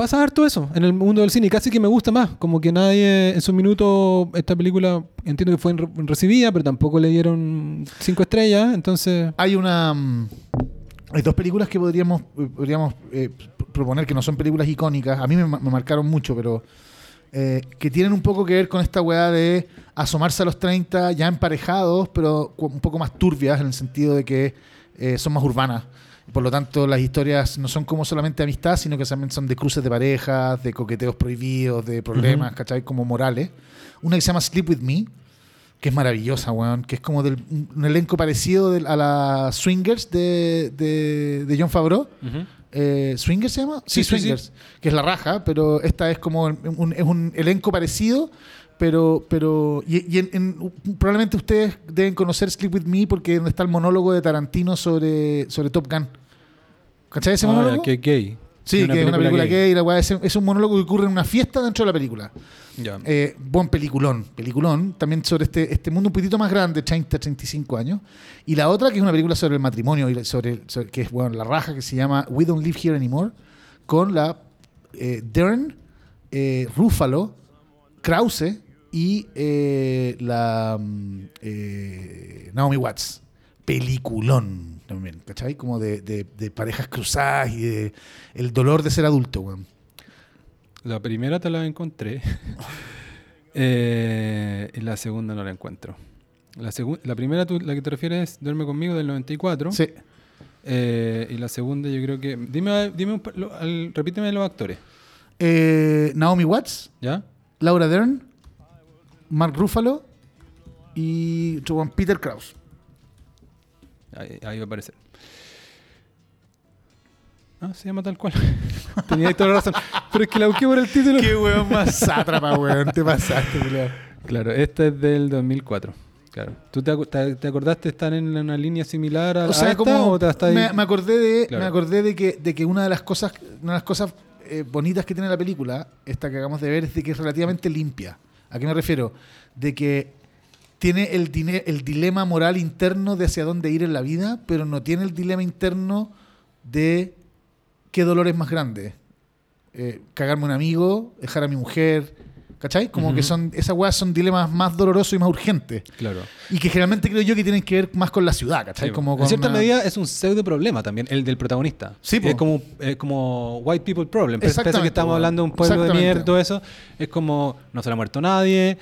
pasa harto eso en el mundo del cine y casi que me gusta más. Como que nadie en su minuto esta película entiendo que fue re- recibida, pero tampoco le dieron cinco estrellas. Entonces... Hay una. mm, Hay dos películas que podríamos, eh, podríamos eh, proponer que no son películas icónicas. A mí me, ma- me marcaron mucho, pero. eh, que tienen un poco que ver con esta weá de asomarse a los 30 ya emparejados, pero un poco más turbias en el sentido de que son más urbanas. Por lo tanto, las historias no son como solamente amistad, sino que también son de cruces de parejas, de coqueteos prohibidos, de problemas, Ujú. ¿cachai? Como morales. Una que se llama Sleep With Me, que es maravillosa, weón, que es como del, un, un elenco parecido del- a la Swingers de, de, de John Favreau. Eh, ¿Swingers se llama? Sí, Sí, sí, sí. Swingers, que es la raja, pero esta es como un, es un elenco parecido, pero, pero y, y en- en- probablemente ustedes deben conocer Sleep With Me porque es donde está el monólogo de Tarantino sobre, sobre Top Gun. ¿Cachai ese Ah, monólogo? que gay. Sí, que es una película gay, y la weá, es, es un monólogo que ocurre en una fiesta dentro de la película. Ya. Eh, buen peliculón, peliculón, también sobre este, este mundo un poquitito más grande, 30, 35 años. Y la otra que es una película sobre el matrimonio, y sobre, sobre- que es bueno, la raja, que se llama We Don't Live Here Anymore, con la eh, Dern, eh, Ruffalo, Krause y eh, la mm, eh, Naomi Watts. Peliculón también, ¿cachai? Como de, de- de parejas cruzadas y de el dolor de ser adulto, weón. La primera te la encontré. [LAUGHS] Eh, y la segunda no la encuentro. La, la primera, tú, la que te refieres, es Duerme conmigo del 94. Sí. Y la segunda, yo creo que. Dime, dime un lo- al- repíteme los actores. Naomi Watts, ¿Ya? Laura Dern, Mark Ruffalo y weón, Peter Krause. Ahí, ahí va a aparecer. Ah, se llama tal cual. [LAUGHS] Tenía toda la razón. Pero es que la busqué por el título. Qué weón más sátrapa, weón. Te pasaste, culiao. Claro, esta es del 2004. Claro. ¿Tú te, acordaste de estar en una línea similar a, O sea, a esta, como o te ahí- me, me acordé de, Claro. me acordé de que, de que una de las cosas, una de las cosas eh, bonitas que tiene la película, esta que acabamos de ver, es de que es relativamente limpia. ¿A qué me refiero? De que tiene el, el dilema moral interno de hacia dónde ir en la vida, pero no tiene el dilema interno de qué dolor es más grande. Eh, cagarme un amigo, dejar a mi mujer, ¿cachai? Como que son, esas weas son dilemas más dolorosos y más urgentes. Claro. Y que generalmente creo yo que tienen que ver más con la ciudad, ¿cachai? Sí, como en con cierta una- medida es un pseudo problema también, el del protagonista. Sí, po. es como, es como white people problem. Pese que estamos hablando de un pueblo de mierda todo eso, es como no se le ha muerto nadie.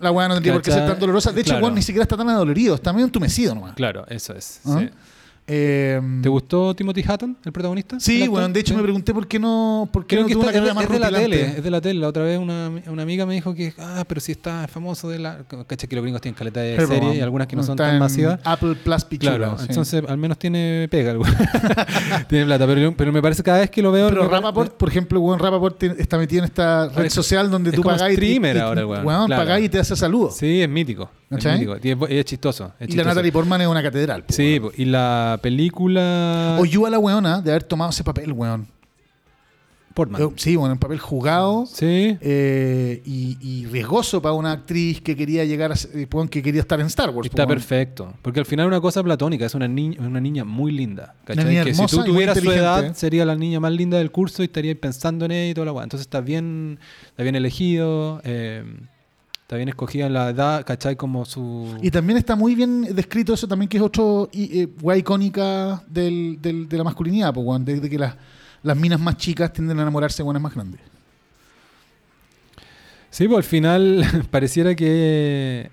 La weá no tendría por qué ser tan dolorosa. De hecho, Claro. weón ni siquiera está tan adolorido, está medio entumecido nomás. Claro, eso es. Ajá. sí. Eh, ¿Te gustó Timothy Hutton, el protagonista? sí, ¿El weón. De hecho, Sí. me pregunté por qué no, por qué Creo no que tuvo está, una es, de, carrera más es de la tele, es de la tele. La otra vez una, una amiga me dijo que, ah, pero si está famoso de la... Caché que los gringos tienen caleta de Pero, weón, y algunas que no son tan masivas. Apple Plus. Claro, sí. entonces al menos tiene pega, [LAUGHS] tiene plata, pero, pero me parece cada vez que lo veo... Pero Rapaport, por ejemplo, weón, Rapaport está metido en esta red social donde es tú como y- streamer y, y- ahora weón, claro. pagás y te hace saludos. Sí, es mítico. Es, ¿Cachai? mítico. Y es, y es chistoso. es y la. Natalie Portman es una catedral. po, Sí, po, y la película... Oyó a la weona de haber tomado ese papel, weón. Portman. Eh, Sí, bueno, un papel jugado. Sí. eh, y, y riesgoso para una actriz que quería llegar a que quería estar en Star Wars. Está perfecto. Porque al final es una cosa platónica, es una niña, una niña muy linda. ¿cachai? niña que si tú tuvieras su edad, sería la niña más linda del curso y estarías pensando en ella y toda la weá. Entonces está bien, está bien elegido, eh, está bien escogida la edad, ¿cachai? Como su. Y también está muy bien descrito eso también que es otro eh, weá icónica del, del- de la masculinidad, pues, weón, de, de que las, las minas más chicas tienden a enamorarse de buenas más grandes. Sí, pues al final [LAUGHS] pareciera que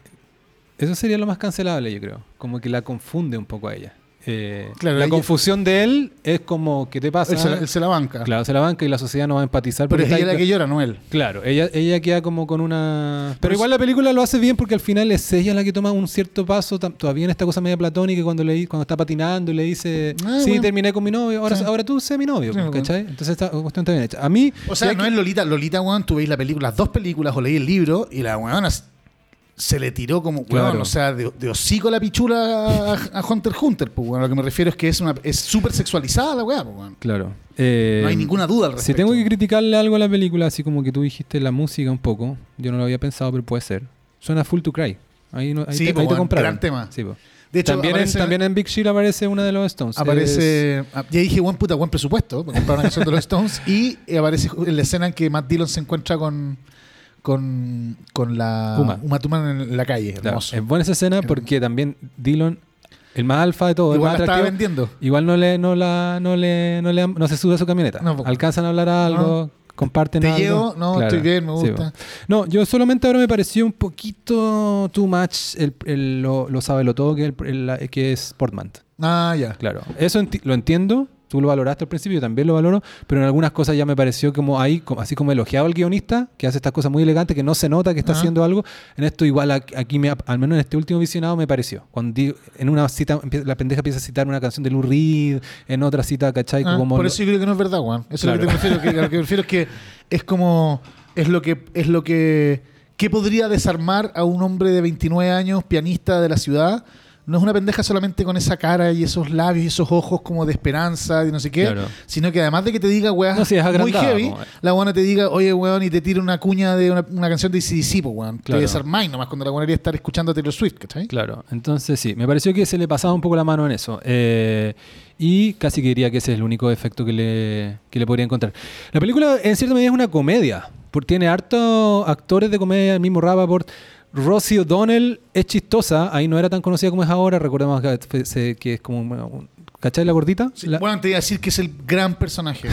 eso sería lo más cancelable, yo creo. Como que la confunde un poco a ella. Eh, Claro, la ella- confusión de él es como, ¿qué te pasa? Él se, la, él se la banca. Claro, se la banca y la sociedad no va a empatizar. Pero es ella la que llora, no él. Claro, ella, ella queda como con una... Pero Pero igual la película lo hace bien porque al final es ella la que toma un cierto paso, todavía en esta cosa media platónica cuando, le, cuando está patinando y le dice, Ah, sí, bueno. terminé con mi novio, ahora, Sí. ahora tú sé mi novio, Sí, ¿cachai? Entonces esta cuestión está bien hecha. A mí... O sea, no que- es Lolita. Lolita, weón, tú veis la película, las dos películas o leí el libro y la weona s- se le tiró como, weón, Claro. o sea, de, de hocico la pichula a, a Hunter Hunter, pues, weón. Lo que me refiero es que es una es súper sexualizada la weá, pues, weón. Claro. eh, No hay ninguna duda al Si respecto. tengo que criticarle algo a la película, así como que tú dijiste la música un poco, yo no lo había pensado, pero puede ser. Suena Full to Cry. Ahí, no, ahí Sí, te, po, ahí te weón, compraron. gran tema. Sí, po. De hecho, también, aparece, en, también en Big Shit aparece una de los Stones. aparece ah, ya dije, buen puta, buen presupuesto para comprar una canción de los Stones y eh, aparece en la escena en que Matt Dillon se encuentra con con, con la Uma. Thurman en la calle, Claro, es buena esa escena porque también Dylan, el más alfa de todo, Igual el la más estaba vendiendo. igual no le, no la, no le, no le, no se sube a su camioneta. No. Alcanzan a hablar algo, comparten Te algo. llevo, no, Claro, estoy bien, me gusta. no, yo solamente ahora me pareció un poquito too much el, el- lo, lo sabe lo todo que, el- que es Portman. Ah, ya. Claro, eso enti- lo entiendo. Tú lo valoraste al principio, yo también lo valoro, pero en algunas cosas ya me pareció como ahí, así como elogiado al guionista, que hace estas cosas muy elegantes, que no se nota que está haciendo algo. En esto igual aquí, me, al menos en este último visionado me pareció. Cuando en una cita, la pendeja empieza a citar una canción de Lou Reed, en otra cita, ¿cachai? Ah, como por eso yo creo que no es verdad, Juan. Eso es lo que te refiero. Que, lo que me refiero es que es como. Es lo que. Es lo que. ¿Qué podría desarmar a un hombre de 29 años, pianista de la ciudad? No es una pendeja solamente con esa cara y esos labios y esos ojos como de esperanza y no sé qué, Claro. sino que además de que te diga, weón, No, muy heavy, como- la buena te diga, oye, weón, y te tira una cuña de una, una canción de pues, weón. Te Claro. desarmáis nomás cuando la buena quería estar escuchando a Taylor Swift, ¿cachai? Claro, entonces sí, me pareció que se le pasaba un poco la mano en eso. Eh, y casi que diría que ese es el único defecto que le, que le podría encontrar. La película en cierta medida es una comedia, porque tiene hartos actores de comedia, el mismo Rappaport. Rosie O'Donnell es chistosa, ahí no era tan conocida como es ahora, recordemos que, que es como... ¿Cachai la gordita? Sí, La- Bueno, te iba a decir que es el gran personaje.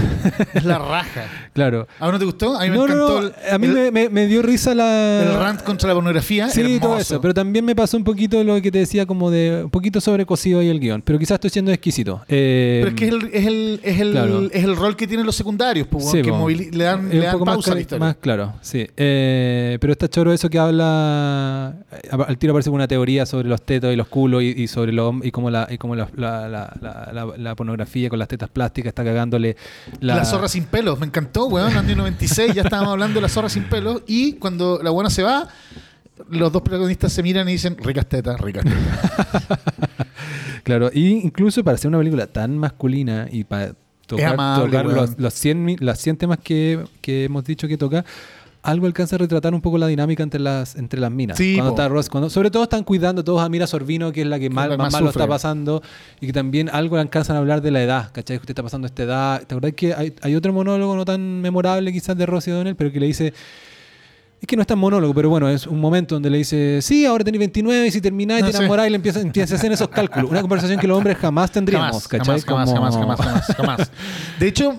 es la raja. [LAUGHS] claro. ¿A vos no te gustó? A mí me No, encantó no, a mí el- me, me- me dio risa la... El rant contra la pornografía. Sí, hermoso. todo eso. Pero también me pasó un poquito lo que te decía, como de un poquito sobrecocido ahí el guion. Pero quizás estoy siendo exquisito. Eh, Pero es que es el, es el, es el, Claro. es el rol que tienen los secundarios, pues, Sí, que movili- le dan, le dan más, pausa a la historia. más claro, sí. Eh, pero está choro eso que habla. Al tiro aparece una teoría sobre los tetos y los culos y, y sobre lo, y cómo la, y cómo la, la- la- la- la, la- la pornografía con las tetas plásticas, está cagándole La, zorra sin pelos, me encantó, weón. En el año 96 ya estábamos hablando de la zorra sin pelos. Y cuando la buena se va, los dos protagonistas se miran y dicen: ricas tetas, ricas tetas. [LAUGHS] Claro, y incluso para hacer una película tan masculina y para tocar, amable, tocar los, los 100, mi- las 100 temas que, que hemos dicho que toca, algo alcanza a retratar un poco la dinámica entre las, entre las minas. Sí, cuando po. está Ross, cuando, sobre todo están cuidando todos a Mira Sorbino, que es la que más, la mal lo está pasando, y que también algo alcanzan a hablar de la edad, ¿cachai? Que usted está pasando esta edad. ¿Te acordás que hay, hay otro monólogo no tan memorable quizás de Ross y O'Donnell, pero que le dice... Es que no es tan monólogo, pero bueno, es un momento donde le dice, sí, ahora tenés 29 y si terminás y No te enamorás y le empiezan a hacer esos cálculos. Una conversación que los hombres jamás tendríamos, Jamás, ¿cachai? jamás, jamás, Como- jamás, jamás, jamás, jamás. [LAUGHS] De hecho,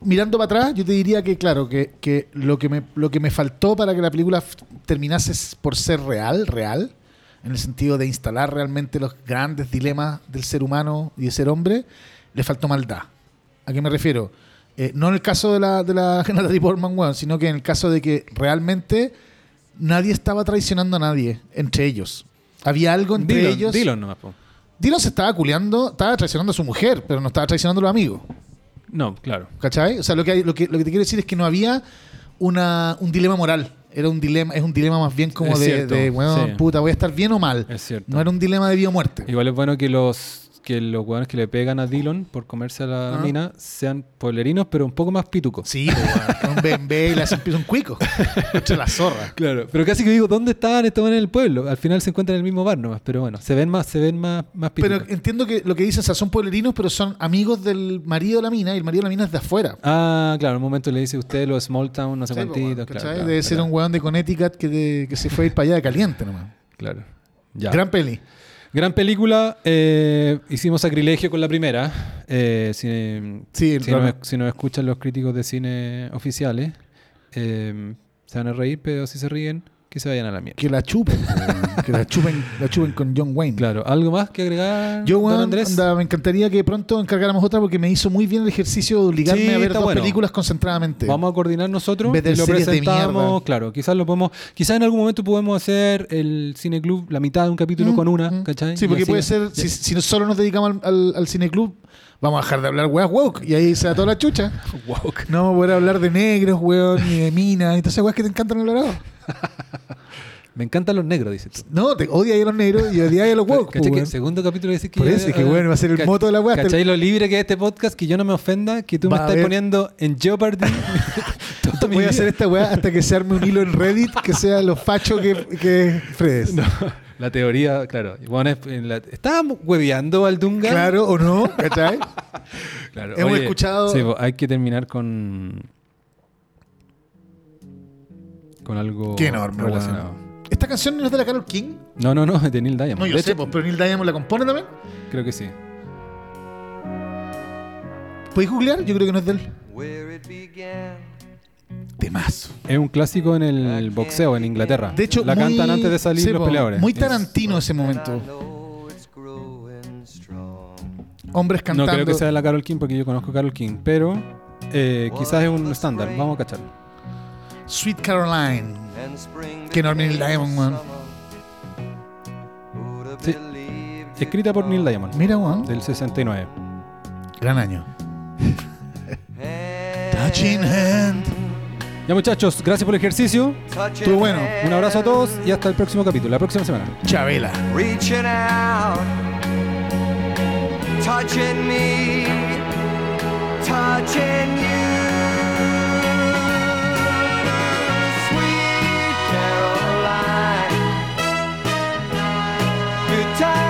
mirando para atrás, yo te diría que, claro, que, que lo, que me, lo que me faltó para que la película terminase por ser real, real, en el sentido de instalar realmente los grandes dilemas del ser humano y de ser hombre, le faltó maldad. ¿A qué me refiero? Eh, no en el caso de la, de la [LAUGHS] Natalie Portman, weón, sino que en el caso de que realmente nadie estaba traicionando a nadie entre ellos. Había algo entre ellos. dilo nomás, po. Dylan se estaba culeando, estaba traicionando a su mujer, pero no estaba traicionando a los amigos. No, claro. ¿Cachai? O sea, lo que, hay- lo que, lo que te quiero decir es que no había una, un dilema moral. Era un dilema, es un dilema más bien como Es de, cierto, de, bueno, sí. puta, voy a estar bien o mal. Es cierto. No era un dilema de vida o muerte. Igual es bueno que los que los hueones que le pegan a Dillon por comerse a la Ah. mina sean poblerinos, pero un poco más pitucos. Sí, pues, un BMB y le hacen piso un cuico. Entre la zorra. [LAUGHS] Claro, pero casi que digo, ¿dónde estaban estos en el pueblo? Al final se encuentran en el mismo bar nomás, pero bueno, se ven más, se ven más, más Pero pitucos. entiendo que lo que dicen, o sea, son pueblerinos, pero son amigos del marido de la mina y el marido de la mina es de afuera. Ah, claro, en un momento le dice usted los small town, no sé Sí, pues, cuántitos. claro, claro, Debe ser claro, un weón de Connecticut que, de- que se fue a ir para allá de caliente nomás. Claro. Ya. Gran peli. Gran película, eh, hicimos sacrilegio con la primera. Eh, si, Sí, si, claro. nos, si nos escuchan los críticos de cine oficiales, eh, se van a reír, pero si se ríen, que se vayan a la mierda. Que la chupen. [LAUGHS] que la chupen, la chupen con John Wayne. Claro, ¿algo más que agregar, Yo, don Andrés? anda, me encantaría que pronto encargáramos otra porque me hizo muy bien el ejercicio de obligarme Sí, a ver dos bueno. películas concentradamente. Vamos a coordinar nosotros y lo presentamos. Claro, quizás lo podemos. Quizás en algún momento podemos hacer el Cine Club, la mitad de un capítulo Mm, con una, mm. ¿cachai? Sí, porque puede ser, si, si solo nos dedicamos al, al, al cineclub, vamos a dejar de hablar weas woke y ahí se da toda la chucha. [LAUGHS] Woke. No vamos a poder hablar de negros, weón, ni de minas, y todas esas weas que te encantan hablar [LAUGHS] ahora. Me encantan los negros, dices tú. No, te odia a los negros y odia a los woke. ¿Cachai? que weón. segundo capítulo dice que. Por eso, es que, bueno, va a ser el moto de la wea, el- ¿Cachai lo libre que es este podcast? Que yo no me ofenda, que tú me estás poniendo en Jeopardy. [LAUGHS] Voy a hacer esta weá hasta que se arme un hilo en Reddit que sea lo facho que, que es Fredes. No, la teoría, claro. Bueno, es- en la- estábamos hueveando al Dunga. Claro o no, ¿cachai? [LAUGHS] Claro, Hemos escuchado- Sí, pues, hay que terminar con. Con algo Qué enorme, relacionado. ¿Esta canción no es de la Carol King? No, no, no, es de Neil Diamond. No, yo De sé, hecho, pues, pero Neil Diamond la compone también. creo que sí. ¿Podéis googlear? Yo creo que no es de él. Temazo. Es un clásico en el boxeo en Inglaterra. De hecho, la muy- cantan antes de salir sí, los peleadores. Muy Es- Tarantino ese momento. Hombres No cantando. creo que sea de la Carol King porque yo conozco a Carol King, pero eh, quizás es un estándar. Vamos a cacharlo. Sweet Caroline. Spring Qué enorme Neil Diamond, have Sí. Escrita por Neil Diamond, Mira, weón. del 69. Gran año. Touching hand. Ya muchachos, gracias por el ejercicio. Estuvo bueno. Un abrazo a todos y hasta el próximo capítulo, la próxima semana. Chabela. reaching out, touching me, touching you. Sweet Caroline, good times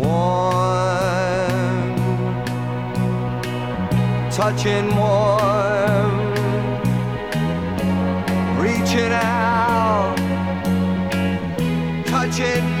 warm, touching warm, reaching out, touching.